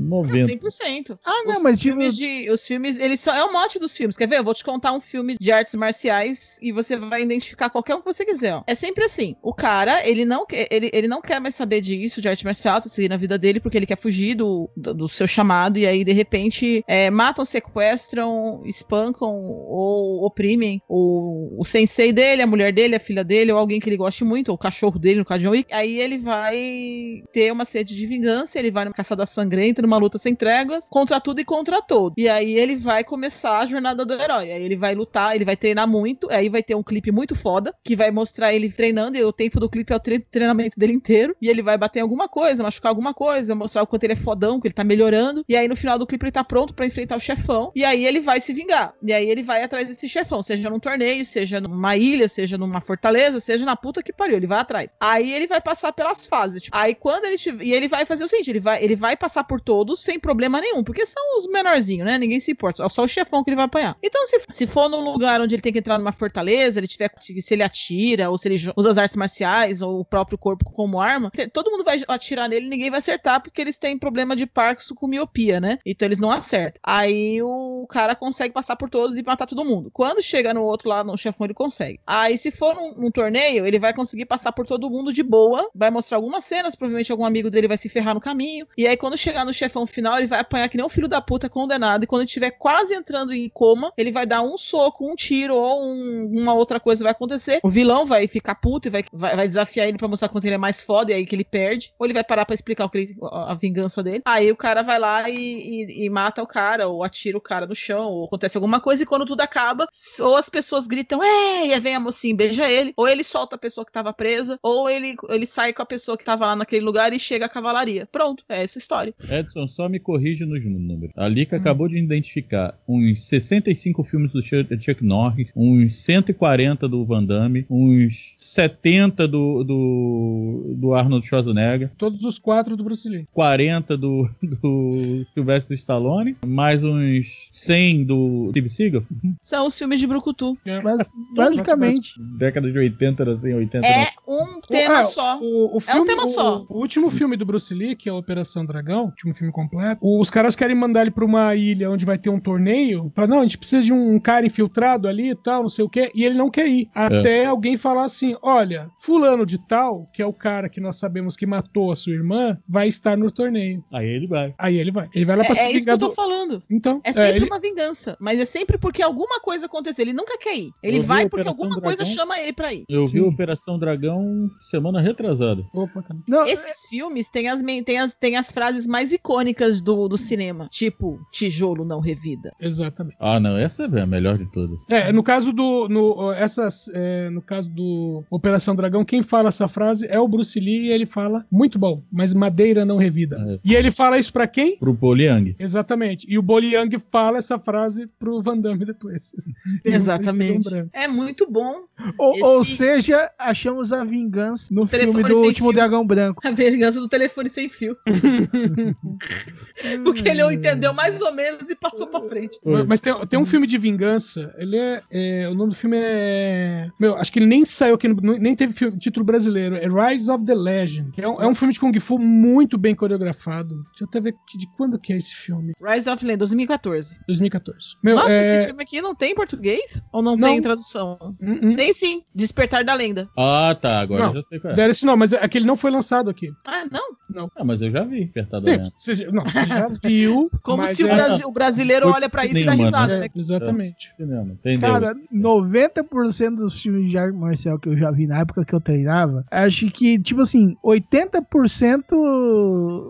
90%. 100%. Ah, não, os mas tipo. filmes de, os filmes, eles são, é o mote dos filmes. Quer ver? Eu vou te contar um filme de artes marciais e você vai identificar qualquer um que você quiser. Ó. É sempre assim. O cara, ele não, quer, ele, ele não quer mais saber disso, de arte marcial, tá seguindo a vida dele, porque ele quer fugir do, do, do seu chamado, e aí, de repente, é, matam, sequestram, espancam ou oprimem o, o sensei dele, a mulher dele, a filha dele, ou alguém que ele goste muito, ou o cachorro dele, no caso de John Wick. Aí ele vai ter uma sede de vingança, ele vai numa caçada sangrenta, numa luta sem tréguas, contra tudo e contra todo. E aí ele vai começar a jornada do herói. Aí ele vai lutar, ele vai treinar muito, aí vai ter um clipe muito foda, que vai mostrar ele treinando, e o tempo do clipe é o tre treinamento dele inteiro, e ele vai bater em alguma coisa, machucar alguma coisa, mostrar o quanto ele é fodão, que ele tá melhorando, e aí no final do clipe ele tá pronto para enfrentar o chefão, e aí ele vai se vingar. E aí ele vai atrás desse chefão, seja num torneio, seja numa ilha, seja numa fortaleza, seja na puta que pariu, ele vai atrás. Aí ele vai passar pelas fases, tipo, aí quando ele tiver, e ele vai fazer o seguinte, ele vai, ele vai passar por todos sem problema nenhum, porque são os menorzinhos, né? Ninguém se importa, é só o chefão que ele vai apanhar. Então se, se for num lugar onde ele tem que entrar numa fortaleza, ele tiver se ele atira ou se ele usa as artes marciais ou o próprio corpo como arma, todo mundo vai atirar nele, ninguém vai acertar porque eles têm problema de Parkinson com miopia, né? Então eles não acertam. Aí o cara consegue passar por todos e matar todo mundo. Quando chega no outro lá, no chefão, ele consegue. Aí se for num, num torneio, ele vai conseguir passar por todo mundo de boa, vai mostrar algumas cenas, provavelmente algum amigo dele vai se ferrar no caminho. E aí quando chegar no chefão final, ele vai apanhar que nem um filho da puta condenado. E quando estiver quase entrando em coma, ele vai dar um soco, um tiro ou um, uma outra coisa vai acontecer. O vilão vai ficar puto e vai, vai, vai desafiar ele para mostrar quanto ele é mais foda e aí que ele perde. Ou ele vai parar para explicar o que ele, a vingança dele. Aí o cara vai lá e, e, e, mata o cara, ou atira o cara no chão, ou acontece alguma coisa, e quando tudo acaba, ou as pessoas gritam, aí vem a mocinha, beija ele, ou ele solta a pessoa que tava presa, ou ele, ele sai com a pessoa que tava lá naquele lugar e chega a cavalaria. Pronto, é essa a história. Edson, só me corrige nos números. A Lika hum. acabou de identificar uns 65 filmes do Chuck Norris, uns 140 do Van Damme, uns 70 do, do, do Arnold Schwarzenegger. Todos os quatro do Bruce Lee. 40 do, do Sylvester Stallone, mais uns 100 do Steve Seagal. São os filmes de Brucutu. É. Mas, basicamente. Década de 80 era assim, 80 É um tema é, só. O, o filme, é um tema o, só. O último filme do Bruce Lee, que é Operação Dragão, último filme completo, os caras querem mandar ele pra uma ilha onde vai ter um torneio. Fala, não, a gente precisa de um cara infiltrado ali e tal, não sei o quê. E ele não quer ir. Até é. alguém falar assim: olha, fulano de tal, que é o cara que nós sabemos que matou a sua irmã, vai estar no torneio. Aí ele vai. Aí ele vai. Ele vai lá pra é, se é vingar isso que eu do... tô falando. Então, é sempre ele... uma vingança, mas é sempre porque alguma coisa aconteceu. Ele nunca quer ir. Ele Eu vai porque alguma Dragão. coisa chama ele pra ir. Eu vi Operação Dragão semana retrasada. Opa, cara. Não, Esses filmes têm as, têm as, têm as frases mais icônicas do, do cinema. Tipo, tijolo não revida. Exatamente. Ah, não, essa é a melhor de todas. É, no caso do. No, essas, é, no caso do Operação Dragão, quem fala essa frase é o Bruce Lee e ele fala muito bom, mas madeira não revida. É. E ele fala isso pra quem? Pro Poliang. Exatamente. E o Boliang fala essa frase pro Van Damme depois. (laughs) Exatamente. É muito bom. Ou, ou seja, achamos a vingança no Telefone filme do Último fio. Dragão Branco. A vingança do telefone sem fio. (laughs) Porque ele não entendeu mais ou menos e passou pra frente. Mas, mas tem, tem um filme de vingança. Ele é, é, O nome do filme é. Meu, acho que ele nem saiu aqui, no, nem teve filme- título brasileiro. É Rise of the Legend. é, um, é um filme de Kung Fu muito bem coreografado. Deixa eu até ver de quando que é esse filme. Rise of Land, 2014. 2014. Meu, Nossa, é... esse filme aqui não tem em português? Ou não, Não. tem tradução? hum, hum. Tem sim. Despertar da Lenda. Ah, tá, agora Não. eu já sei qual é. Dera esse não, mas aquele não foi lançado aqui. Ah, não? Ah, mas eu já vi Apertado Sim, Lento. você, já- não, você já viu. (laughs) Como se o, é- Brasi- o brasileiro Foi olha pra isso e dá risada, É, né? exatamente. Cinema, entendeu? Cara, 90% dos filmes de arte marcial que eu já vi na época que eu treinava, acho que, tipo assim, 80%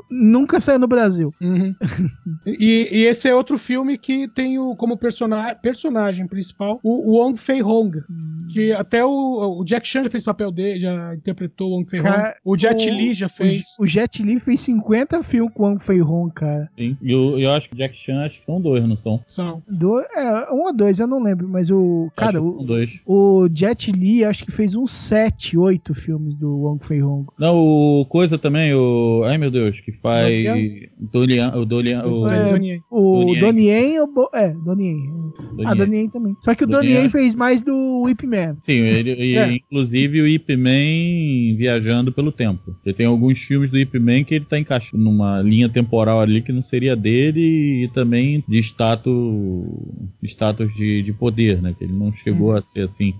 nunca saiu no Brasil. Uhum. (laughs) e, e esse é outro filme que tem o, como persona personagem principal o, o Wong Fei Hong. Que até o, o Jack Chan já fez papel dele, já interpretou o Wong Fei Hong. O Jet o- Li já fez. O Jet Jet Li fez 50 filmes com o Wong Fei Hong, cara. Sim. E eu, eu acho que Jack Chan acho que são dois, não são? São. Do, é, um ou dois, eu não lembro, mas o. Cara, Acho que são o, dois. o Jet Li acho que fez uns 7, 8 filmes do Wong Fei Hong. Não, o coisa também, o. Ai meu Deus, que faz. Dolian, o Dolian. O... É, Donnie. O Donnie Donnie Yen, ou Bo- é, Donnie Yen. Ah, Yen também. Só que o Donnie Donnie Yen Yen. fez mais do Whip Man. Sim, ele, e, É. inclusive o Ip Man viajando pelo tempo. Porque tem alguns filmes do Ip Man que ele tá encaixado numa linha temporal ali que não seria dele e também de status, status de, de poder, né? Que ele não chegou a ser assim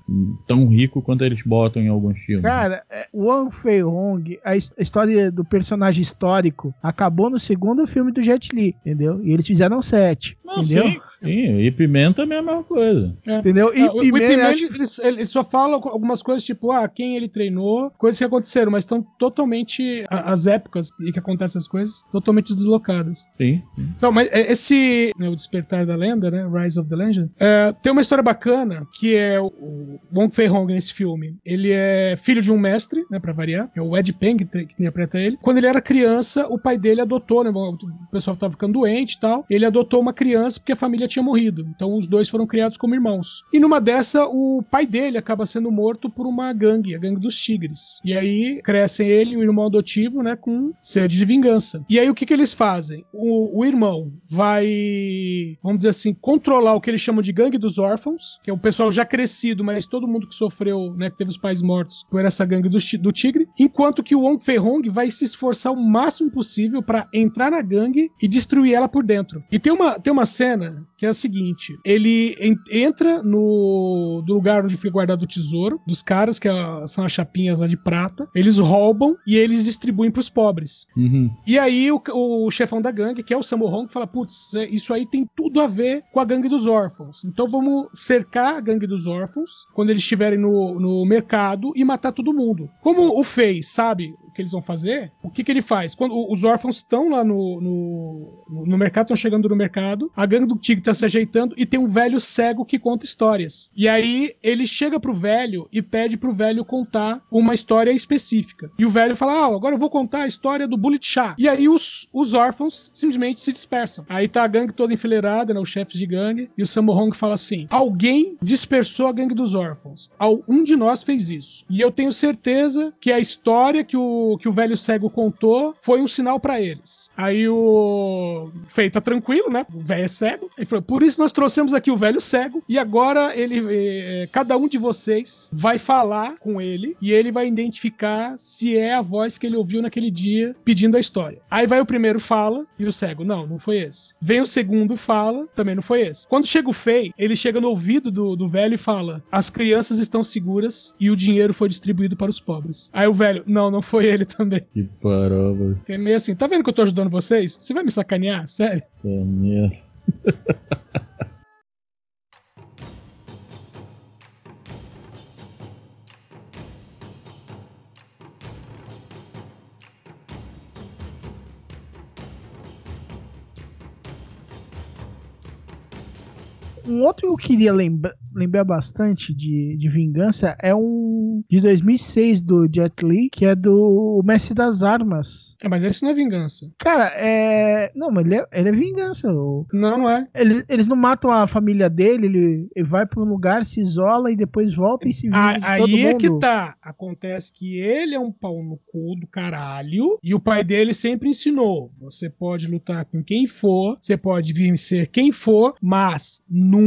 tão rico quanto eles botam em alguns filmes. Cara, é, o Wong Fei Hong, a história do personagem histórico acabou no segundo filme do Jet Li, entendeu? E eles fizeram sete, Não, entendeu? sim, sim, Man também é a mesma coisa. Entendeu? E, É, o e o Ip Man, Man, acho- ele, ele só fala algumas coisas tipo, ah, quem ele treinou, coisas que aconteceram, mas estão totalmente. a- As épocas em que acontecem as coisas, totalmente deslocadas. Sim. Não, mas é- esse. né, o Despertar da Lenda, né? Rise of the Legend. é, tem uma história bacana que é o, Wong Fei Hong nesse filme. Ele é filho de um mestre, né? Pra variar. É o Ed Peng que interpreta ele. Quando ele era criança, o pai dele adotou, né? O pessoal tava ficando doente e tal. Ele adotou uma criança porque a família tinha morrido. Então os dois foram criados como irmãos. E numa dessa, o pai dele acaba sendo morto por uma gangue, a gangue dos tigres. E aí crescem ele e o irmão adotivo, né? Com sede de vingança. E aí o que, que eles fazem? O, o irmão vai, vamos dizer assim, controlar o que eles chamam de gangue dos órfãos, que é o pessoal já crescido, mas todo mundo que sofreu, né? Que teve os pais mortos por essa gangue do, do tigre. Enquanto que o Wong Fei Hong vai se esforçar o máximo possível para entrar na gangue e destruir ela por dentro. E tem uma, tem uma cena que é a seguinte: ele en- entra no do lugar onde fica guardado o tesouro dos caras, que é- são as chapinhas lá de prata. Eles roubam e eles distribuem pros pobres. Uhum. E aí o, o chefão da gangue, que é o Sammo Hong, fala: Putz, isso aí tem tudo a ver com a gangue dos órfãos. Então vamos cercar a gangue dos órfãos quando eles estiverem no, no mercado e matar todo mundo. Como o Fei sabe que eles vão fazer, o que, que ele faz? Quando os órfãos estão lá no, no, no mercado, estão chegando no mercado, a gangue do tigre tá se ajeitando e tem um velho cego que conta histórias. E aí ele chega pro velho e pede pro velho contar uma história específica. E o velho fala: Ah, agora eu vou contar a história do Bullet Shah. E aí os, os órfãos simplesmente se dispersam. Aí tá a gangue toda enfileirada, né? Os chefes de gangue. E o Sammo Hong fala assim: Alguém dispersou a gangue dos órfãos. Um de nós fez isso. E eu tenho certeza que a história que o, que o velho cego contou foi um sinal pra eles. Aí o Fei tá tranquilo, né? O velho é cego. Ele falou: Por isso nós trouxemos aqui o velho cego. E agora ele, eh, cada um de vocês vai falar com ele e ele vai identificar se é a voz que ele ouviu naquele dia pedindo a história. Aí vai o primeiro fala e o cego, não, não foi esse. Vem o segundo fala, também não foi esse. Quando chega o Fei, ele chega no ouvido do, do velho e fala: As crianças estão seguras e o dinheiro foi distribuído para os pobres. Aí o velho, não, não foi ele também. Que parova. É meio assim, tá vendo que eu tô ajudando vocês? Você vai me sacanear? Sério? Essa merda. (laughs) Um outro que eu queria lembra- lembrar bastante de, de vingança é um de 2006 do Jet Li, que é do Mestre das Armas. É, mas esse não é vingança. Cara, é. Não, mas ele é, ele é vingança. o- Não, não é. Eles, eles não matam a família dele, ele, ele vai pra um lugar, se isola e depois volta e se vinga A- Aí é que tá. Acontece que ele é um pau no cu do caralho. E o pai dele sempre ensinou: você pode lutar com quem for, você pode vencer quem for, mas nunca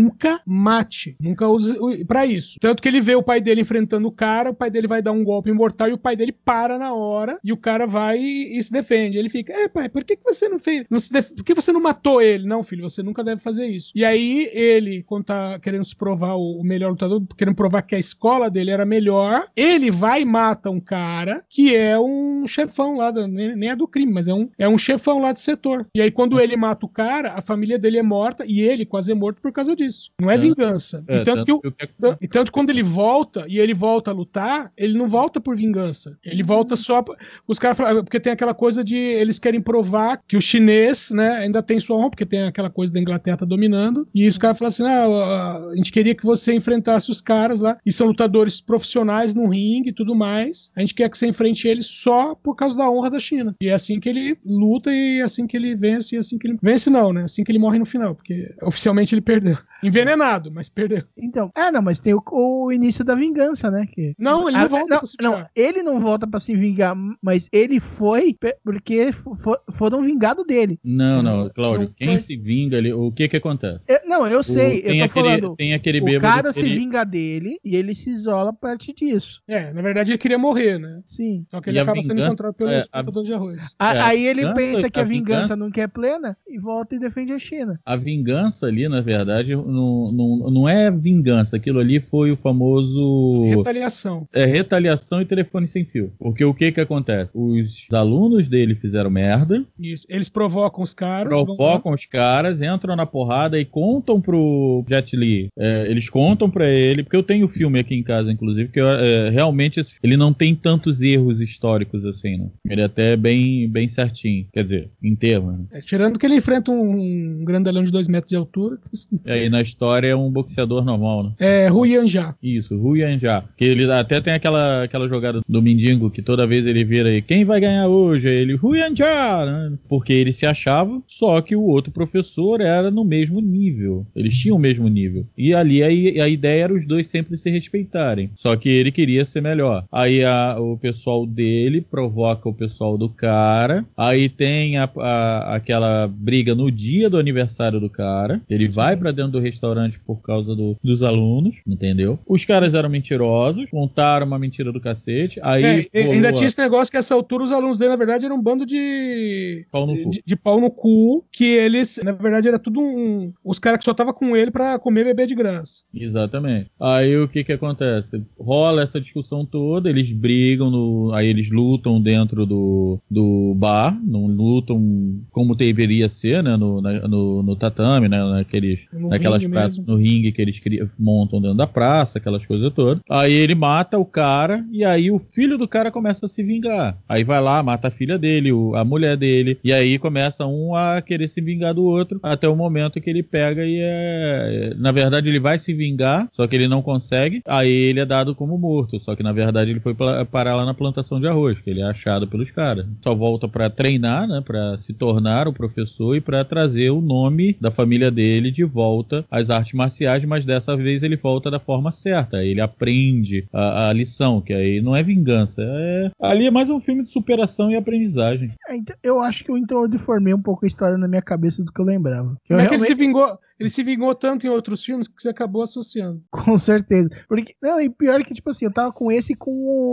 mate. Nunca use pra isso. Tanto que ele vê o pai dele enfrentando o cara, o pai dele vai dar um golpe mortal e o pai dele para na hora e o cara vai e, e se defende. Ele fica: É, pai, por que, que você não fez? Não se def- Por que você não matou ele? Não, filho, você nunca deve fazer isso. E aí ele, quando tá querendo se provar o melhor lutador, querendo provar que a escola dele era melhor, ele vai e mata um cara que é um chefão lá, da- nem é do crime, mas é um, é um chefão lá do setor. E aí quando ele mata o cara, a família dele é morta e ele quase é morto por causa disso. Não é, É. vingança. É, e tanto tanto que, o, e tanto quando ele volta, e ele volta a lutar, ele não volta por vingança. Ele volta só. Os caras falam. Porque tem aquela coisa de. Eles querem provar que o chinês, né, ainda tem sua honra, porque tem aquela coisa da Inglaterra tá dominando. E os caras falam assim: ah, a gente queria que você enfrentasse os caras lá. E são lutadores profissionais no ringue e tudo mais. A gente quer que você enfrente eles só por causa da honra da China. E é assim que ele luta e é assim que ele vence. E é assim que ele. Vence não, né? Assim que ele morre no final. Porque oficialmente ele perdeu. Envenenado, mas perdeu. Então, é, não, mas tem o, o início da vingança, né? Que... Não, ele não Ah, volta não, pra se não, vingar. ele não volta pra se vingar, mas ele foi porque fo- foram vingados dele. Não, não, Cláudio, Não quem foi. se vinga ali, o que que acontece? Eu- não, eu sei, O- tem eu tô aquele- falando. tem aquele o cara se vinga dele e ele se isola a partir disso. É, na verdade ele queria morrer, né? Sim. Só que ele a acaba sendo vingança- encontrado pelos é, a- plantadores de arroz. A- É, aí ele vingança- pensa que a a vingança vingança- não quer plena e volta e defende a China. A vingança ali, na verdade, não, não, não é vingança. Aquilo ali foi o famoso. Retaliação. É retaliação e telefone sem fio. Porque o que que acontece? Os alunos dele fizeram merda, Isso. Eles provocam os caras. provocam os caras, entram na porrada e contam pro Jet Li. É, eles contam pra ele, porque eu tenho o filme aqui em casa, inclusive, que é, realmente ele não tem tantos erros históricos assim, né? Ele é até bem, bem certinho. Quer dizer, em termos. né? É, tirando que ele enfrenta um, um grandalhão de dois metros de altura. E aí na história é um boxeador normal, né? É Rui Anjá. Isso, Rui Anjá. Que ele até tem aquela, aquela jogada do mendigo que toda vez ele vira aí, quem vai ganhar hoje? Aí Ele, Rui Anjá, né? Porque ele se achava, só que o outro professor era no mesmo nível. Eles tinham o mesmo nível. E ali a, a ideia era os dois sempre se respeitarem. Só que ele queria ser melhor. Aí a- o pessoal dele provoca o pessoal do cara. Aí tem a- a- aquela briga no dia do aniversário do cara. Ele vai pra dentro do restaurante por causa do- dos alunos, entendeu? Os caras eram mentirosos, contaram uma mentira do cacete. Aí É, ainda tinha esse negócio que essa altura os alunos dele, na verdade, eram um bando de. Pau no cu. De, de pau no cu, que eles, na verdade, era tudo um. Os caras que só tava com ele pra comer beber de graça. Exatamente. Aí o que que acontece? Rola essa discussão toda, eles brigam, no, aí eles lutam dentro do, do bar, não lutam como deveria ser, né, no, na- no, no tatame, né, naqueles, No naquelas ringue praças, mesmo. no ringue que eles cri- montam dentro da praça, aquelas coisas todas. Aí ele mata o cara, e aí o filho do cara começa a se vingar. Aí vai lá, mata a filha dele, o- a mulher dele, e aí começa um a querer se vingar do outro, até o momento que ele pega e é. Na verdade, ele vai se vingar, só que ele não consegue. Aí ele é dado como morto. Só que na verdade ele foi parar lá na plantação de arroz, que ele é achado pelos caras. Só volta pra treinar, né? Pra se tornar o professor e pra trazer o nome da família dele de volta às artes marciais, mas dessa vez ele volta da forma certa. Ele aprende a, a lição, que aí não é vingança. É... Ali é mais um filme de superação e aprendizagem. É, então, eu acho que eu, então eu deformei um pouco a história na minha cabeça do que eu lembrava. Eu Como é que ele realmente- se vingou? Ele se vingou tanto em outros filmes que você acabou associando. (laughs) Com certeza. Porque, não, e pior que, tipo assim, eu tava com esse e com,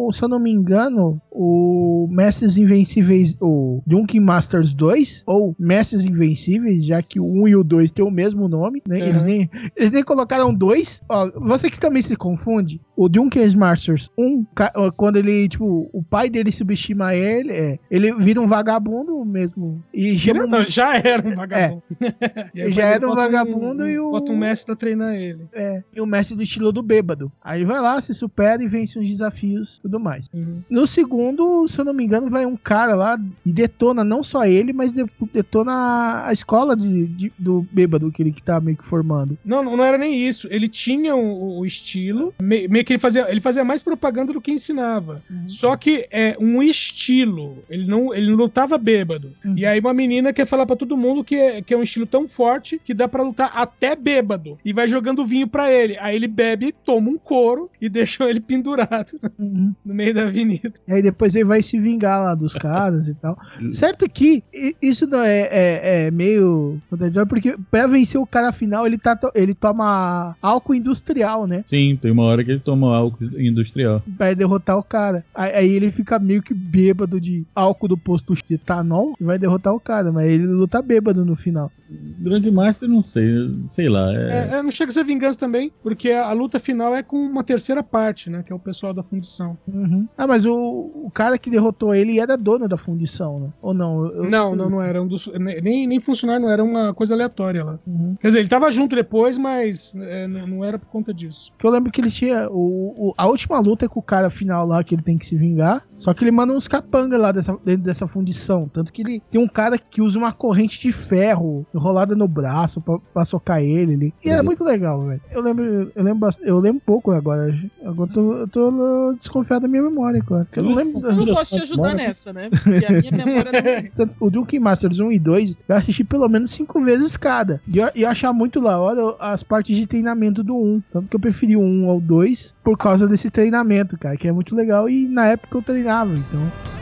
o, se eu não me engano, o Mestres Invencíveis, o Dunkin Masters 2, ou Mestres Invencíveis, já que o 1 e o 2 têm o mesmo nome, né? Eles, nem, eles nem colocaram dois. Ó, você que também se confunde, o Dunkin Masters 1, ca- ó, quando ele, tipo, o pai dele subestima ele, é, ele vira um vagabundo mesmo. E chama Não, já era um vagabundo. (laughs) E aí Já era um bota vagabundo e o- Bota um mestre pra treinar ele. É, e o mestre do estilo do bêbado. Aí vai lá, se supera e vence uns desafios e tudo mais. Uhum. No segundo, se eu não me engano, vai um cara lá e detona não só ele, mas de- detona a escola de, de- do bêbado que ele que tá meio que formando. Não, não não era nem isso. Ele tinha o, o estilo, me- meio que ele fazia, ele fazia mais propaganda do que ensinava. Só que é um estilo. Ele não, ele não lutava bêbado. Uhum. E aí uma menina quer falar pra todo mundo que é, que é um estilo tão forte que dá pra lutar até bêbado. E vai jogando vinho pra ele. Aí ele bebe, toma um couro e deixa ele pendurado Uhum. no meio da avenida. E aí depois ele vai se vingar lá dos caras e tal. Certo que isso não é, é, é meio contraditório, porque pra vencer o cara final, ele, tá, ele toma álcool industrial, né? Sim, tem uma hora que ele toma álcool industrial. Vai derrotar o cara. Aí, aí ele fica meio que bêbado de álcool do posto de etanol e vai derrotar o cara, mas ele luta bêbado no final. Grande Master, não sei. Sei lá. É... É, é, não chega a ser vingança também, porque a, a luta final é com uma terceira parte, né? Que é o pessoal da fundição. Uhum. Ah, mas o, o cara que derrotou ele era dono da fundição, né? Ou não? Eu- Não, não, não era um dos. Nem, nem funcionário, não era uma coisa aleatória lá. Quer dizer, ele tava junto depois, mas é, não, não era por conta disso. Eu lembro que ele tinha. O, o- a última luta é com o cara final lá, que ele tem que se vingar. Só que ele manda uns capanga lá dessa, dentro dessa fundição. Tanto que ele tem um cara que usa uma corrente de ferro enrolada no braço pra, pra socar ele. ali. E é muito legal, velho. Eu lembro, eu lembro, eu lembro pouco agora. Agora eu tô, eu tô desconfiado da minha memória, claro. Eu não lembro. Eu não posso te ajudar nessa, né? Porque a minha memória não (laughs) O Drunken Masters 1 e 2, eu assisti pelo menos cinco vezes cada. E eu, eu achava muito da hora as partes de treinamento do 1. Tanto que eu preferi o 1 ao 2 por causa desse treinamento, cara, que é muito legal. E na época eu treinava, então.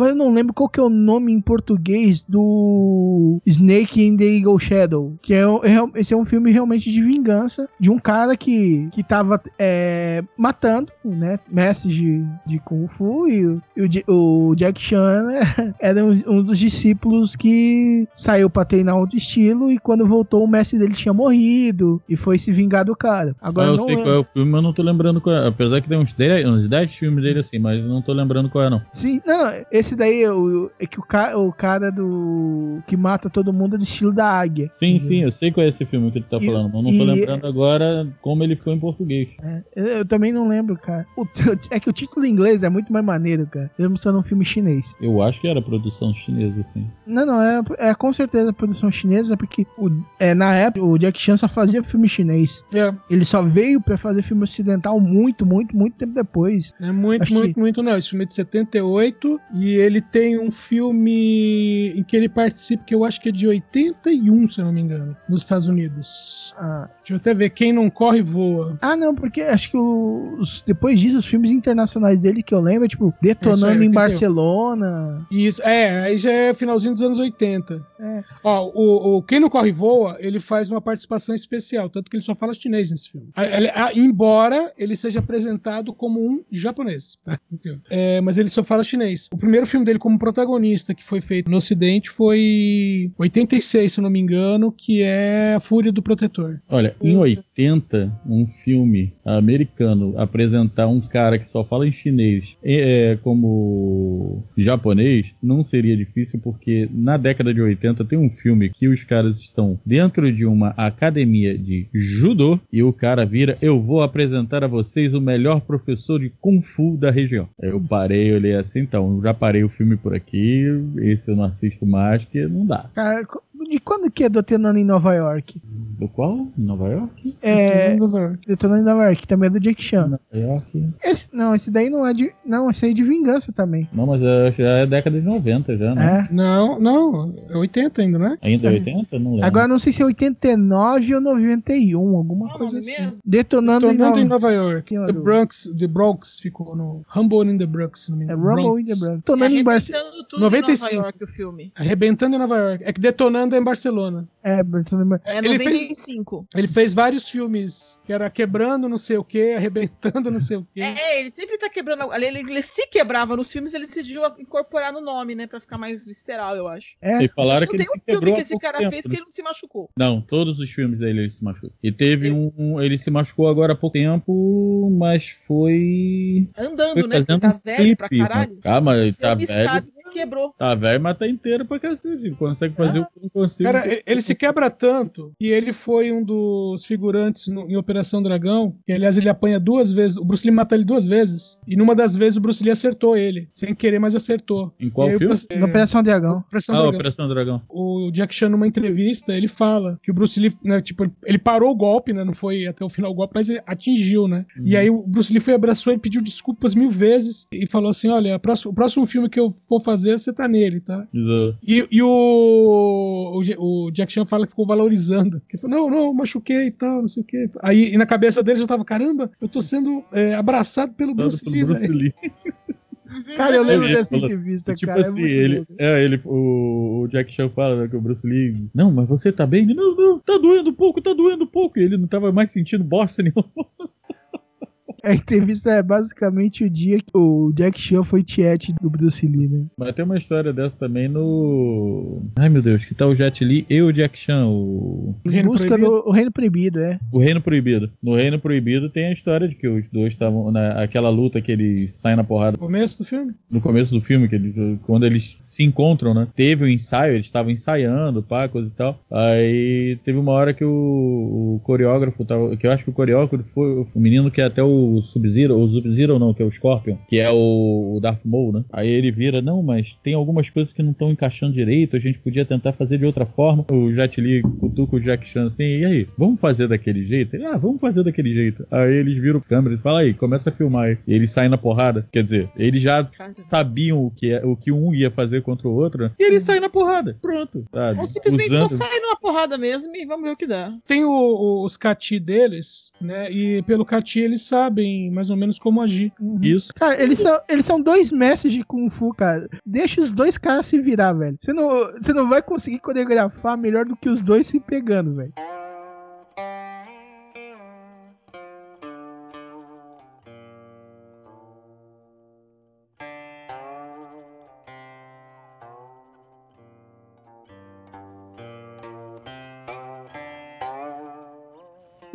Agora eu não lembro qual que é o nome em português do Snake in the Eagle Shadow. Que é, é esse é um filme realmente de vingança de um cara que, que tava é, matando, né? Mestres de, de Kung Fu e, o- e o, o Jack Chan né, (laughs) era um, um dos discípulos que saiu pra treinar outro estilo e quando voltou o mestre dele tinha morrido e foi se vingar do cara. Agora Ah, eu não sei lembro. qual é o filme, mas não tô lembrando qual é. Apesar que tem uns 10, uns 10 filmes dele assim, mas não tô lembrando qual é, não. Sim, não, esse daí é, o, é que o, ca, o cara do. que mata todo mundo é do estilo da águia. Sim, sim, eu sei qual é esse filme que ele tá E- falando, mas não tô e- lembrando agora como ele foi em português. Eu, eu também não lembro, cara. O- (laughs) é que o título em inglês é muito mais maneiro, cara. Mesmo sendo um filme chinês. Eu acho que era produção chinesa, assim. Não, não, é, é com certeza produção chinesa, porque o, é, na época o Jack Chan só fazia filme chinês. É, Ele só veio pra fazer filme ocidental muito, muito, muito tempo depois. é muito, Acho muito, que- muito não. Esse filme é de 78 e ele tem um filme em que ele participa, que eu acho que é de 81, se eu não me engano, nos Estados Unidos. Ah, Deixa eu até ver. Quem não corre, voa. Ah, não, porque acho que os, depois disso, os filmes internacionais dele que eu lembro é tipo Detonando em 81. Barcelona. Isso, é, aí já é finalzinho dos anos 80. É. Ó, o, o Quem não corre voa, ele faz uma participação especial, tanto que ele só fala chinês nesse filme. Ele- embora ele seja apresentado como um japonês, tá? É, mas ele só fala chinês. O primeiro filme dele como protagonista que foi feito no ocidente foi 86, se não me engano, que é A Fúria do Protetor. Olha, em 80, um filme americano apresentar um cara que só fala em chinês é, como japonês não seria difícil, porque na década de 80 tem um filme que os caras estão dentro de uma academia de judô e o cara vira: Eu vou apresentar a vocês o melhor professor de Kung Fu da região. Eu parei, olhei assim, então, já parei o filme por aqui, esse eu não assisto mais, que não dá. Cara, de quando que é Detonando em Nova York? Do qual? Nova York? É. Detonando em Nova York, também é do Jake Chan. Nova York. Esse- não, esse daí não é de. Não, esse aí é de vingança também. Não, mas é- já é década de 90 já, né? É. Não, não, é 80 ainda, né? Ainda é 80? Não lembro. Agora não sei se é 89 ou 91, alguma Qual o coisa assim. mesmo? Detonando, Tornando em em Nova Nova York. The? Bronx, The Bronx ficou no Rumble in the Bronx, se não me É engano. Rumble in the Bronx. Detonando em Barcelona. Arrebentando tudo 95. em Nova York, o filme. Arrebentando em Nova York. É que detonando é em Barcelona. É, É Ele fez- 95. Ele fez vários filmes que era quebrando não sei o que, arrebentando não sei o que. É, ele sempre tá quebrando. Ele, ele, ele se quebrava nos filmes, ele decidiu incorporar no nome, né? Pra ficar mais visceral, eu acho. É. E falaram Acho que não ele tem se um filme que esse cara tempo, fez né? que ele não se machucou. Não, todos os filmes dele ele se machucou. E teve um, um- Ele se machucou agora há pouco tempo, mas foi. Andando, Foi né? Tá um velho pra clipe. caralho. Ah, mas tá velho. se quebrou. Tá velho, mas tá inteiro pra cacete. Ele consegue fazer o que eu não consigo. Cara, ele- ele se quebra tanto que ele foi um dos figurantes no- em Operação Dragão, que aliás ele apanha duas vezes, o Bruce Lee mata ele duas vezes, e numa das vezes o Bruce Lee acertou ele, sem querer, mas acertou. Em qual aí filme? Bruce- Na Operação Dragão. Operação Ah, Dragão. Operação Dragão. o Jack Chan numa entrevista, ele fala que o Bruce Lee, né, tipo, ele- parou o golpe, né, não foi até o final o golpe, mas ele atingiu, né? E aí o Bruce Lee foi abraçou ele, pediu desculpas mil vezes e falou assim, olha, a próximo- o próximo filme que eu for fazer, você tá nele, tá? Exato. E, e o, o, o Jack Chan fala que ficou valorizando. Que falou, não, não, machuquei e tal, não sei o quê. Aí e na cabeça deles eu tava, caramba, eu tô sendo é, abrçado pelo Todo Bruce pelo Lee, Bruce. Lee. (laughs) Cara, eu lembro dessa falou- entrevista, Tipo cara. é assim, muito ele, é, ele, o, o Jack Chan fala né, que o Bruce Lee, não, mas você tá bem? Ele, não, não, tá doendo um pouco, tá doendo um pouco. E ele não tava mais sentindo bosta (laughs) nenhuma. (laughs) A entrevista é basicamente o dia que o Jack Chan foi tiete do Bruce Lee, né? Mas tem uma história dessa também no. Ai meu Deus, que tá o Jet Li e o Jack Chan, o, O Reino busca Proibido. do o Reino Proibido, é. o Reino Proibido. No Reino Proibido tem a história de que os dois estavam naquela luta que eles saem na porrada Começo do filme? no começo do filme, que eles, quando eles se encontram, né? Teve o ensaio, eles estavam ensaiando, pá, coisa e tal. Aí teve uma hora que o, o coreógrafo, tava, que eu acho que o coreógrafo foi o menino que é até o Sub-Zero, ou Sub-Zero não, que é o Scorpion, que é o, o Darth Maul, né? Aí ele vira, não, mas tem algumas coisas que não estão encaixando direito, a gente podia tentar fazer de outra forma. O Jet Li cutuca o Jack Chan assim, e aí, vamos fazer daquele jeito? Ele, ah, vamos fazer daquele jeito. Aí eles viram câmera e falam, aí, começa a filmar aí. E eles saem na porrada. Quer dizer, eles já sabiam o que, é, o que um ia fazer contra o outro, né? e eles saem na porrada. Pronto. Sabe? Ou simplesmente Usando- só sai numa porrada mesmo e vamos ver o que dá. Tem o- o- os cati deles, né? E pelo cati eles sabem mais ou menos como agir. Isso. Cara, eles são, eles são dois mestres de Kung Fu, cara. Deixa os dois caras se virar, velho. Você não, você não vai conseguir coreografar melhor do que os dois se pegando, velho.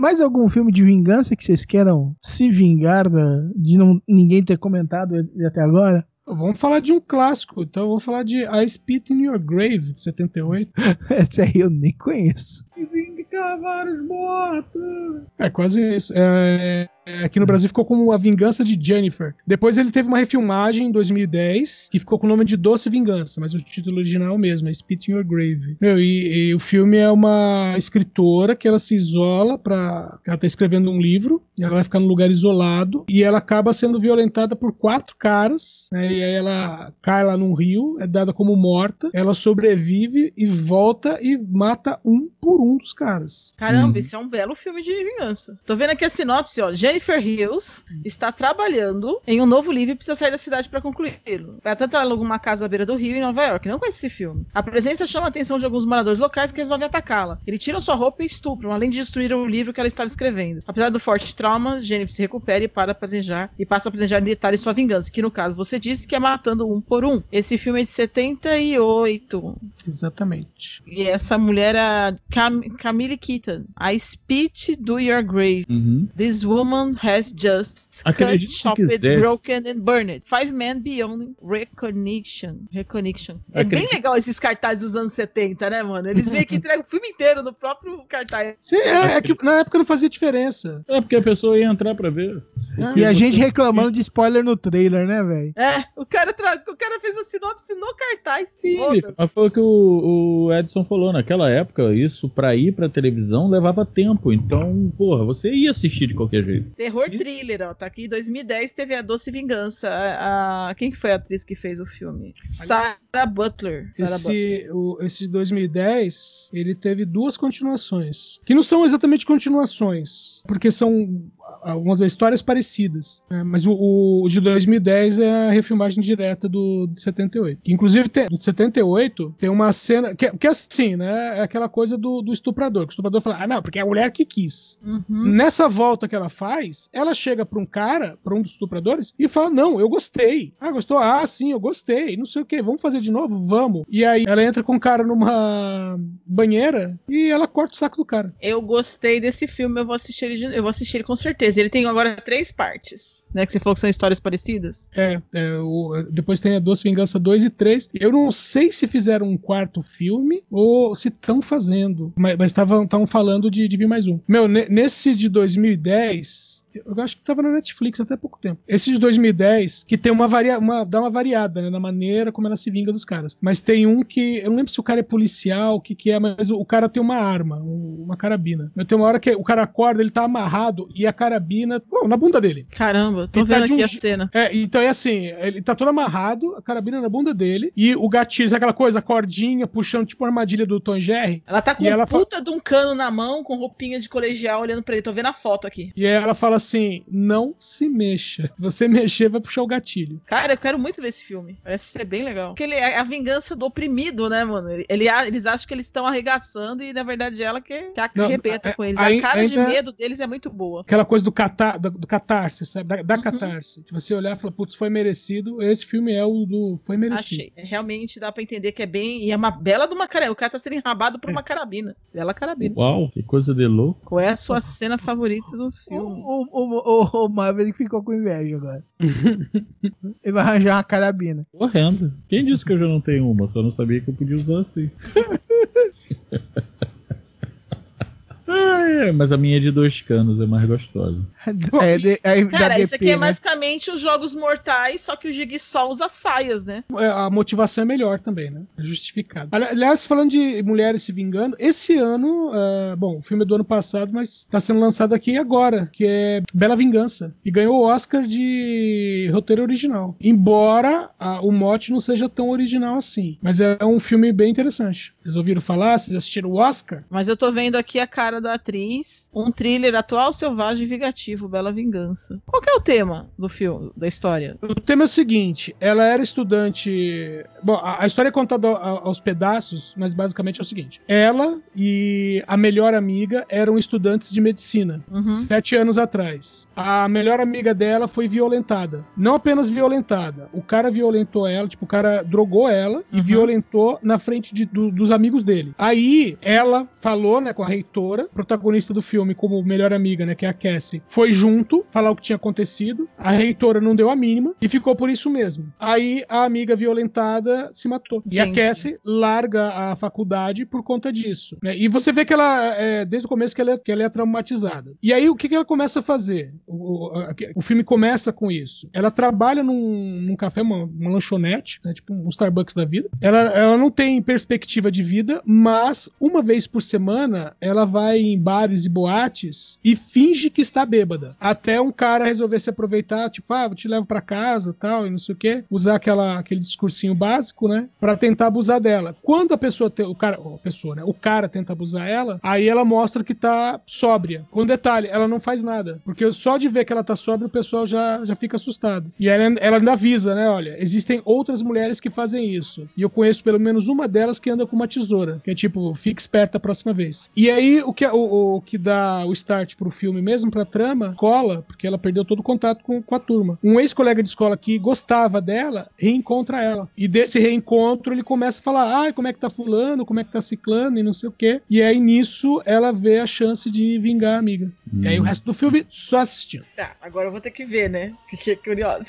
Mais algum filme de vingança que vocês queiram se vingar da- de não, ninguém ter comentado até agora? Vamos falar de um clássico, então eu vou falar de I Spit in Your Grave, de 78. (laughs) Essa aí eu nem conheço. vários mortos. É quase isso. É, aqui no Brasil ficou como A Vingança de Jennifer. Depois ele teve uma refilmagem em 2010 que ficou com o nome de Doce Vingança, mas o título original é o mesmo, é Spit in Your Grave. Meu, e, e o filme é uma escritora que ela se isola para ela tá escrevendo um livro e ela vai ficar num lugar isolado e ela acaba sendo violentada por quatro caras, né, e aí ela cai lá num rio, é dada como morta, ela sobrevive e volta e mata um por um dos caras. Caramba, Uhum. isso é um belo filme de vingança. Tô vendo aqui a sinopse, ó. Jennifer Hills está trabalhando em um novo livro e precisa sair da cidade para concluí-lo. Ela tanto aluga uma casa à beira do rio em Nova York. Não conhece esse filme. A presença chama a atenção de alguns moradores locais que resolvem atacá-la. Eles tiram sua roupa e estupram, além de destruir o livro que ela estava escrevendo. Apesar do forte trauma, Jennifer se recupera e para planejar e passa a planejar em detalhes sua vingança, que no caso você disse que é matando um por um. Esse filme é de 78. Exatamente. E essa mulher é a Cam Camille Keaton. I spit do your grave. Uhum. This woman has just Acredite cut, chopped, quisesse. broken and burned. Five men beyond recognition. Recognition. É bem Acredite- legal esses cartazes dos anos 70, né, mano? Eles meio que entregam o filme inteiro no próprio cartaz. Sim, é, é que na época não fazia diferença. É porque a pessoa ia entrar pra ver. E a gente reclamando de spoiler no trailer, né, velho? É, o cara, tra- o cara fez a sinopse no cartaz. Sim, mas foi o que o, o Edson falou. Naquela época, isso pra ir pra televisão levava tempo. Então, porra, você ia assistir de qualquer jeito. Terror thriller, ó. Tá aqui em 2010 teve a Doce Vingança. A, a- quem que foi a atriz que fez o filme? Sarah Butler. Sarah Butler. Esse, o, esse 2010, ele teve duas continuações. Que não são exatamente continuações, porque são algumas histórias parecidas. né? Mas o, o de 2010 é a refilmagem direta do de 78. Que, inclusive, tem, no de 78 tem uma cena. Que, que é assim, né? É aquela coisa do, do estuprador. Que o estuprador fala, ah, não, porque é a mulher que quis. Uhum. Nessa volta que ela faz, ela chega pra um cara, pra um dos estupradores, e fala: Não, eu gostei. Ah, gostou? Ah, sim, eu gostei. Não sei o que, vamos fazer de novo? Vamos. E aí ela entra com o cara numa banheira e ela corta o saco do cara. Eu gostei desse filme, eu vou assistir ele, de- eu vou assistir ele com certeza. Ele tem agora três partes, né? Que você falou que são histórias parecidas. É, é, o- depois tem a Doce Vingança 2 e 3. Eu não sei se fizeram um quarto filme ou se estão fazendo, mas estavam falando de, de vir mais um. Meu, ne- nesse de 2010, eu acho que tava na Netflix até pouco tempo. Esse de 2010, que tem uma varia, uma, dá uma variada né, na maneira como ela se vinga dos caras. Mas tem um que, eu não lembro se o cara é policial, o que que é, mas o, o cara tem uma arma, um- uma carabina. Eu tenho uma hora que o cara acorda, ele tá amarrado e a carabina, pô, na bunda dele. Caramba, tô tá vendo de aqui um a cena. É, então é assim, ele tá todo amarrado, a carabina na bunda dele, e o gatilho, sabe aquela coisa, a cordinha, puxando tipo uma armadilha do Tom Jerry. Ela tá com ela fa- puta de um cano na mão, com roupinha de colegial, olhando pra ele. Tô vendo a foto aqui. E aí ela fala assim: não se mexa. Se você mexer, vai puxar o gatilho. Cara, eu quero muito ver esse filme. Parece ser bem legal. Porque ele é a vingança do oprimido, né, mano? Ele, ele- eles acham que eles estão arregaçando e, na verdade, ela que, que Não, arrebenta é- com eles. aí- a cara de ainda- medo deles é muito boa. Aquela coisa do, catar, do, do catarse, sabe? Da, Uhum. da catarse. De você olhar e falar, putz, foi merecido. Esse filme é o do foi merecido. Achei. É, Realmente dá pra entender que é bem. E é uma bela de uma carabina. O cara tá sendo enrabado É. por uma carabina. Bela carabina. Uau, que coisa de louco. Qual é a sua cena favorita do O, filme? o, o, o, o Maverick ficou com inveja agora. (laughs) Ele vai arranjar uma carabina. Correndo. Quem disse que eu já não tenho uma? Só não sabia que eu podia usar assim. (laughs) Ai, ai, mas a minha é de dois canos, é mais gostosa. É, de, é Cara, isso aqui é né? basicamente os jogos mortais, só que o Jigsaw usa saias, né? É, A motivação é melhor também, né? É justificado. Ali- Aliás, falando de mulheres se vingando, esse ano, é, bom, o filme é do ano passado, mas tá sendo lançado aqui agora, que é Bela Vingança. E ganhou o Oscar de roteiro original. Embora a- o mote não seja tão original assim. Mas é um filme bem interessante. Vocês ouviram falar? Vocês assistiram o Oscar? Mas eu tô vendo aqui a cara da atriz. Um thriller atual, selvagem e vingativo, Bela Vingança. Qual que é o tema do filme, da história? O tema é o seguinte: ela era estudante. Bom, a, história é contada aos pedaços, mas basicamente é o seguinte: ela e a melhor amiga eram estudantes de medicina. Uhum. Sete anos atrás. A melhor amiga dela foi violentada. Não apenas violentada. O cara violentou ela, tipo, o cara drogou ela e Uhum. violentou na frente de- do- dos amigos dele. Aí ela falou, né, com a reitora, protagonista do filme, como melhor amiga, né, que é a Cassie, foi junto falar o que tinha acontecido. A reitora não deu a mínima e ficou por isso mesmo. Aí a amiga violentada se matou. E a Entendi. Cassie larga a faculdade por conta disso. né? E você vê que ela, é, desde o começo, que ela, é, que ela é traumatizada. E aí o que, que ela começa a fazer? O, o- a- o filme começa com isso. Ela trabalha num, num café, uma, uma lanchonete, né, tipo um Starbucks da vida. Ela, ela não tem perspectiva de vida, mas uma vez por semana ela vai em bares e boates e finge que está bêbada. Até um cara resolver se aproveitar, tipo, ah, eu te levo pra casa tal, e não sei o quê. Usar aquela, aquele discursinho básico, né? Pra tentar abusar dela. Quando a pessoa, o cara, a pessoa, né? O cara tenta abusar ela, aí ela mostra que tá sóbria. Com detalhe, ela não faz nada. Porque só de ver que ela tá sóbria, o pessoal já, já fica assustado. E ela, ela ainda avisa, né? Olha, existem outras mulheres que fazem isso. E eu conheço pelo menos uma delas que anda com uma tesoura. Que é tipo, fique esperta a próxima vez. E aí, o que, o, o que dá o start pro filme mesmo, pra trama, cola, porque ela perdeu todo o contato com, com a turma. Um ex-colega de escola que gostava dela, reencontra ela. E desse reencontro, ele começa a falar, ah, como é que tá fulano, como é que tá ciclano, e não sei o quê. E aí, nisso, ela vê a chance de vingar a amiga. E aí, o resto do filme, só assistindo. Tá, agora eu vou ter que ver, né? Fiquei curiosa.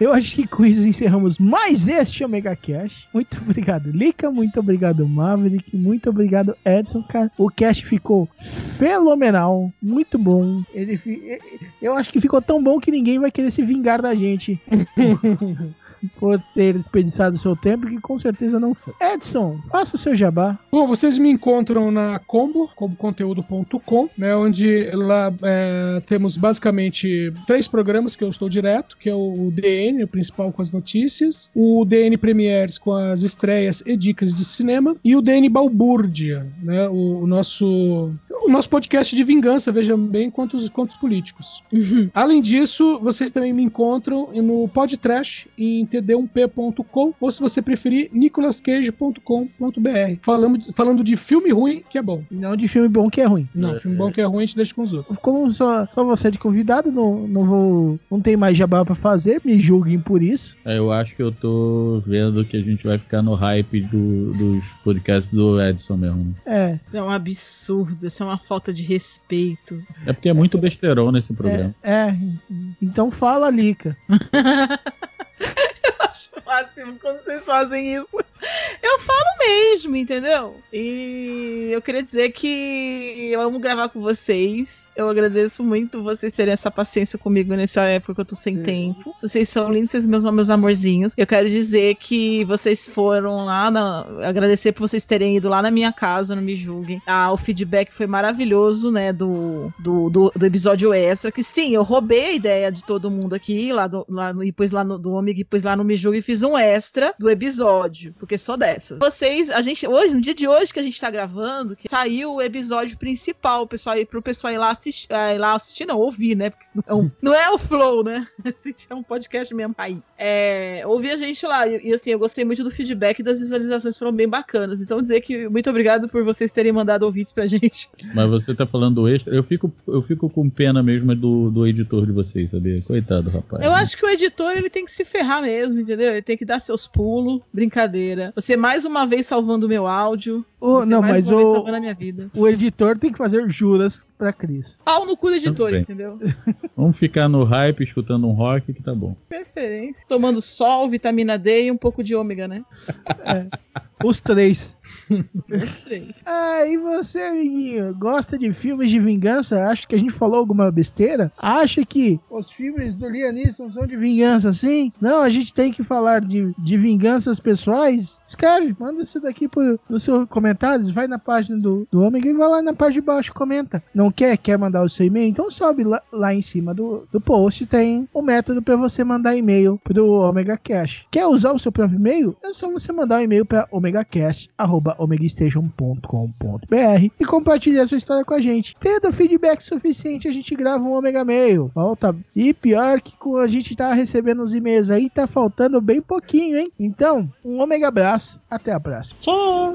Eu acho que com isso encerramos mais este Omega Cash. Muito obrigado, Lika. Muito obrigado, Maverick. Muito obrigado, Edson. Cara, o cast ficou fenomenal. Muito bom. Ele Eu acho que ficou tão bom que ninguém vai querer se vingar da gente (laughs) por ter desperdiçado seu tempo, que com certeza não foi. Edson, faça o seu jabá. Bom, vocês me encontram na Combo, comboconteúdo.com, né, onde lá é, temos basicamente três programas que eu estou direto, que é o DN, o principal com as notícias, o DN Premieres com as estreias e dicas de cinema, e o DN Balbúrdia, né, o, o nosso nosso podcast de vingança, vejam bem, quanto os, quanto os políticos. Além disso, vocês também me encontram no Podtrash em td1p.com ou se você preferir, nicolascage.com.br. Falando, falando de filme ruim que é bom. Não de filme bom que é ruim. Não, filme bom que é ruim a gente deixa com os outros. Como só, só você é de convidado, não, não vou. Não tem mais jabá pra fazer, me julguem por isso. É, Eu acho que eu tô vendo que a gente vai ficar no hype do- dos podcasts do Edson mesmo. É. Isso é um absurdo, isso é uma falta de respeito. É porque é muito besterol nesse programa. É. Então fala, Lica. (laughs) máximo quando vocês fazem isso. Eu falo mesmo, entendeu? E eu queria dizer que eu amo gravar com vocês. Eu agradeço muito vocês terem essa paciência comigo nessa época que eu tô sem tempo. Vocês são lindos, vocês meus, meus amorzinhos. Eu quero dizer que vocês foram lá, na... agradecer por vocês terem ido lá na minha casa, não me julguem. Ah, o feedback foi maravilhoso, né, do, do, do, do episódio extra, que sim, eu roubei a ideia de todo mundo aqui, lá, do, lá no, e pus lá no do Omega, e pus lá no Me Julgue e fiz um extra do episódio, porque sou dessas. Vocês, a gente, hoje, no dia de hoje que a gente tá gravando, que saiu o episódio principal, o pessoal pro pessoal ir lá assistir, ir lá assistir, não, ouvir, né, porque não, (laughs) não é o flow, né, (laughs) é um podcast mesmo aí. É, ouvir a gente lá, e, e assim, eu gostei muito do feedback das visualizações foram bem bacanas, então dizer que muito obrigado por vocês terem mandado ouvintes pra gente. (laughs) Mas você tá falando do extra, eu fico, eu fico com pena mesmo do, do editor de vocês, sabia? Coitado, rapaz. Eu acho que o editor, ele tem que se ferrar mesmo, entendeu? Ele tem que dar seus pulos, brincadeira. Você mais uma vez salvando o meu áudio. O, você não, mas o, o editor tem que fazer juras pra Cris. Pau no cu do editor, entendeu? (laughs) Vamos ficar no hype, escutando um rock que tá bom. Preferência. Tomando sol, vitamina D e um pouco de ômega, né? Três. Os três. (laughs) Ah, e você, amiguinho, gosta de filmes de vingança? Acha que a gente falou alguma besteira? Acha que os filmes do Liam são de vingança, assim? Não, a gente tem que falar de, de vinganças pessoais? Escreve, manda isso daqui pro, nos seus comentários, vai na página do, do Ômega e vai lá na parte de baixo, comenta. Não quer? Quer mandar o seu e-mail? Então sobe lá, lá em cima do, do post, tem o método para você mandar e-mail pro Omega Cash. Quer usar o seu próprio e-mail? É só você mandar um e-mail para omegacast.omegastation.com.br e compartilhar sua história com a gente. Tendo feedback suficiente, a gente grava um Omega Mail. Volta. E pior que com a gente tá recebendo os e-mails aí, tá faltando bem pouquinho, hein? Então, um Omega abraço. Até a próxima. Tchau!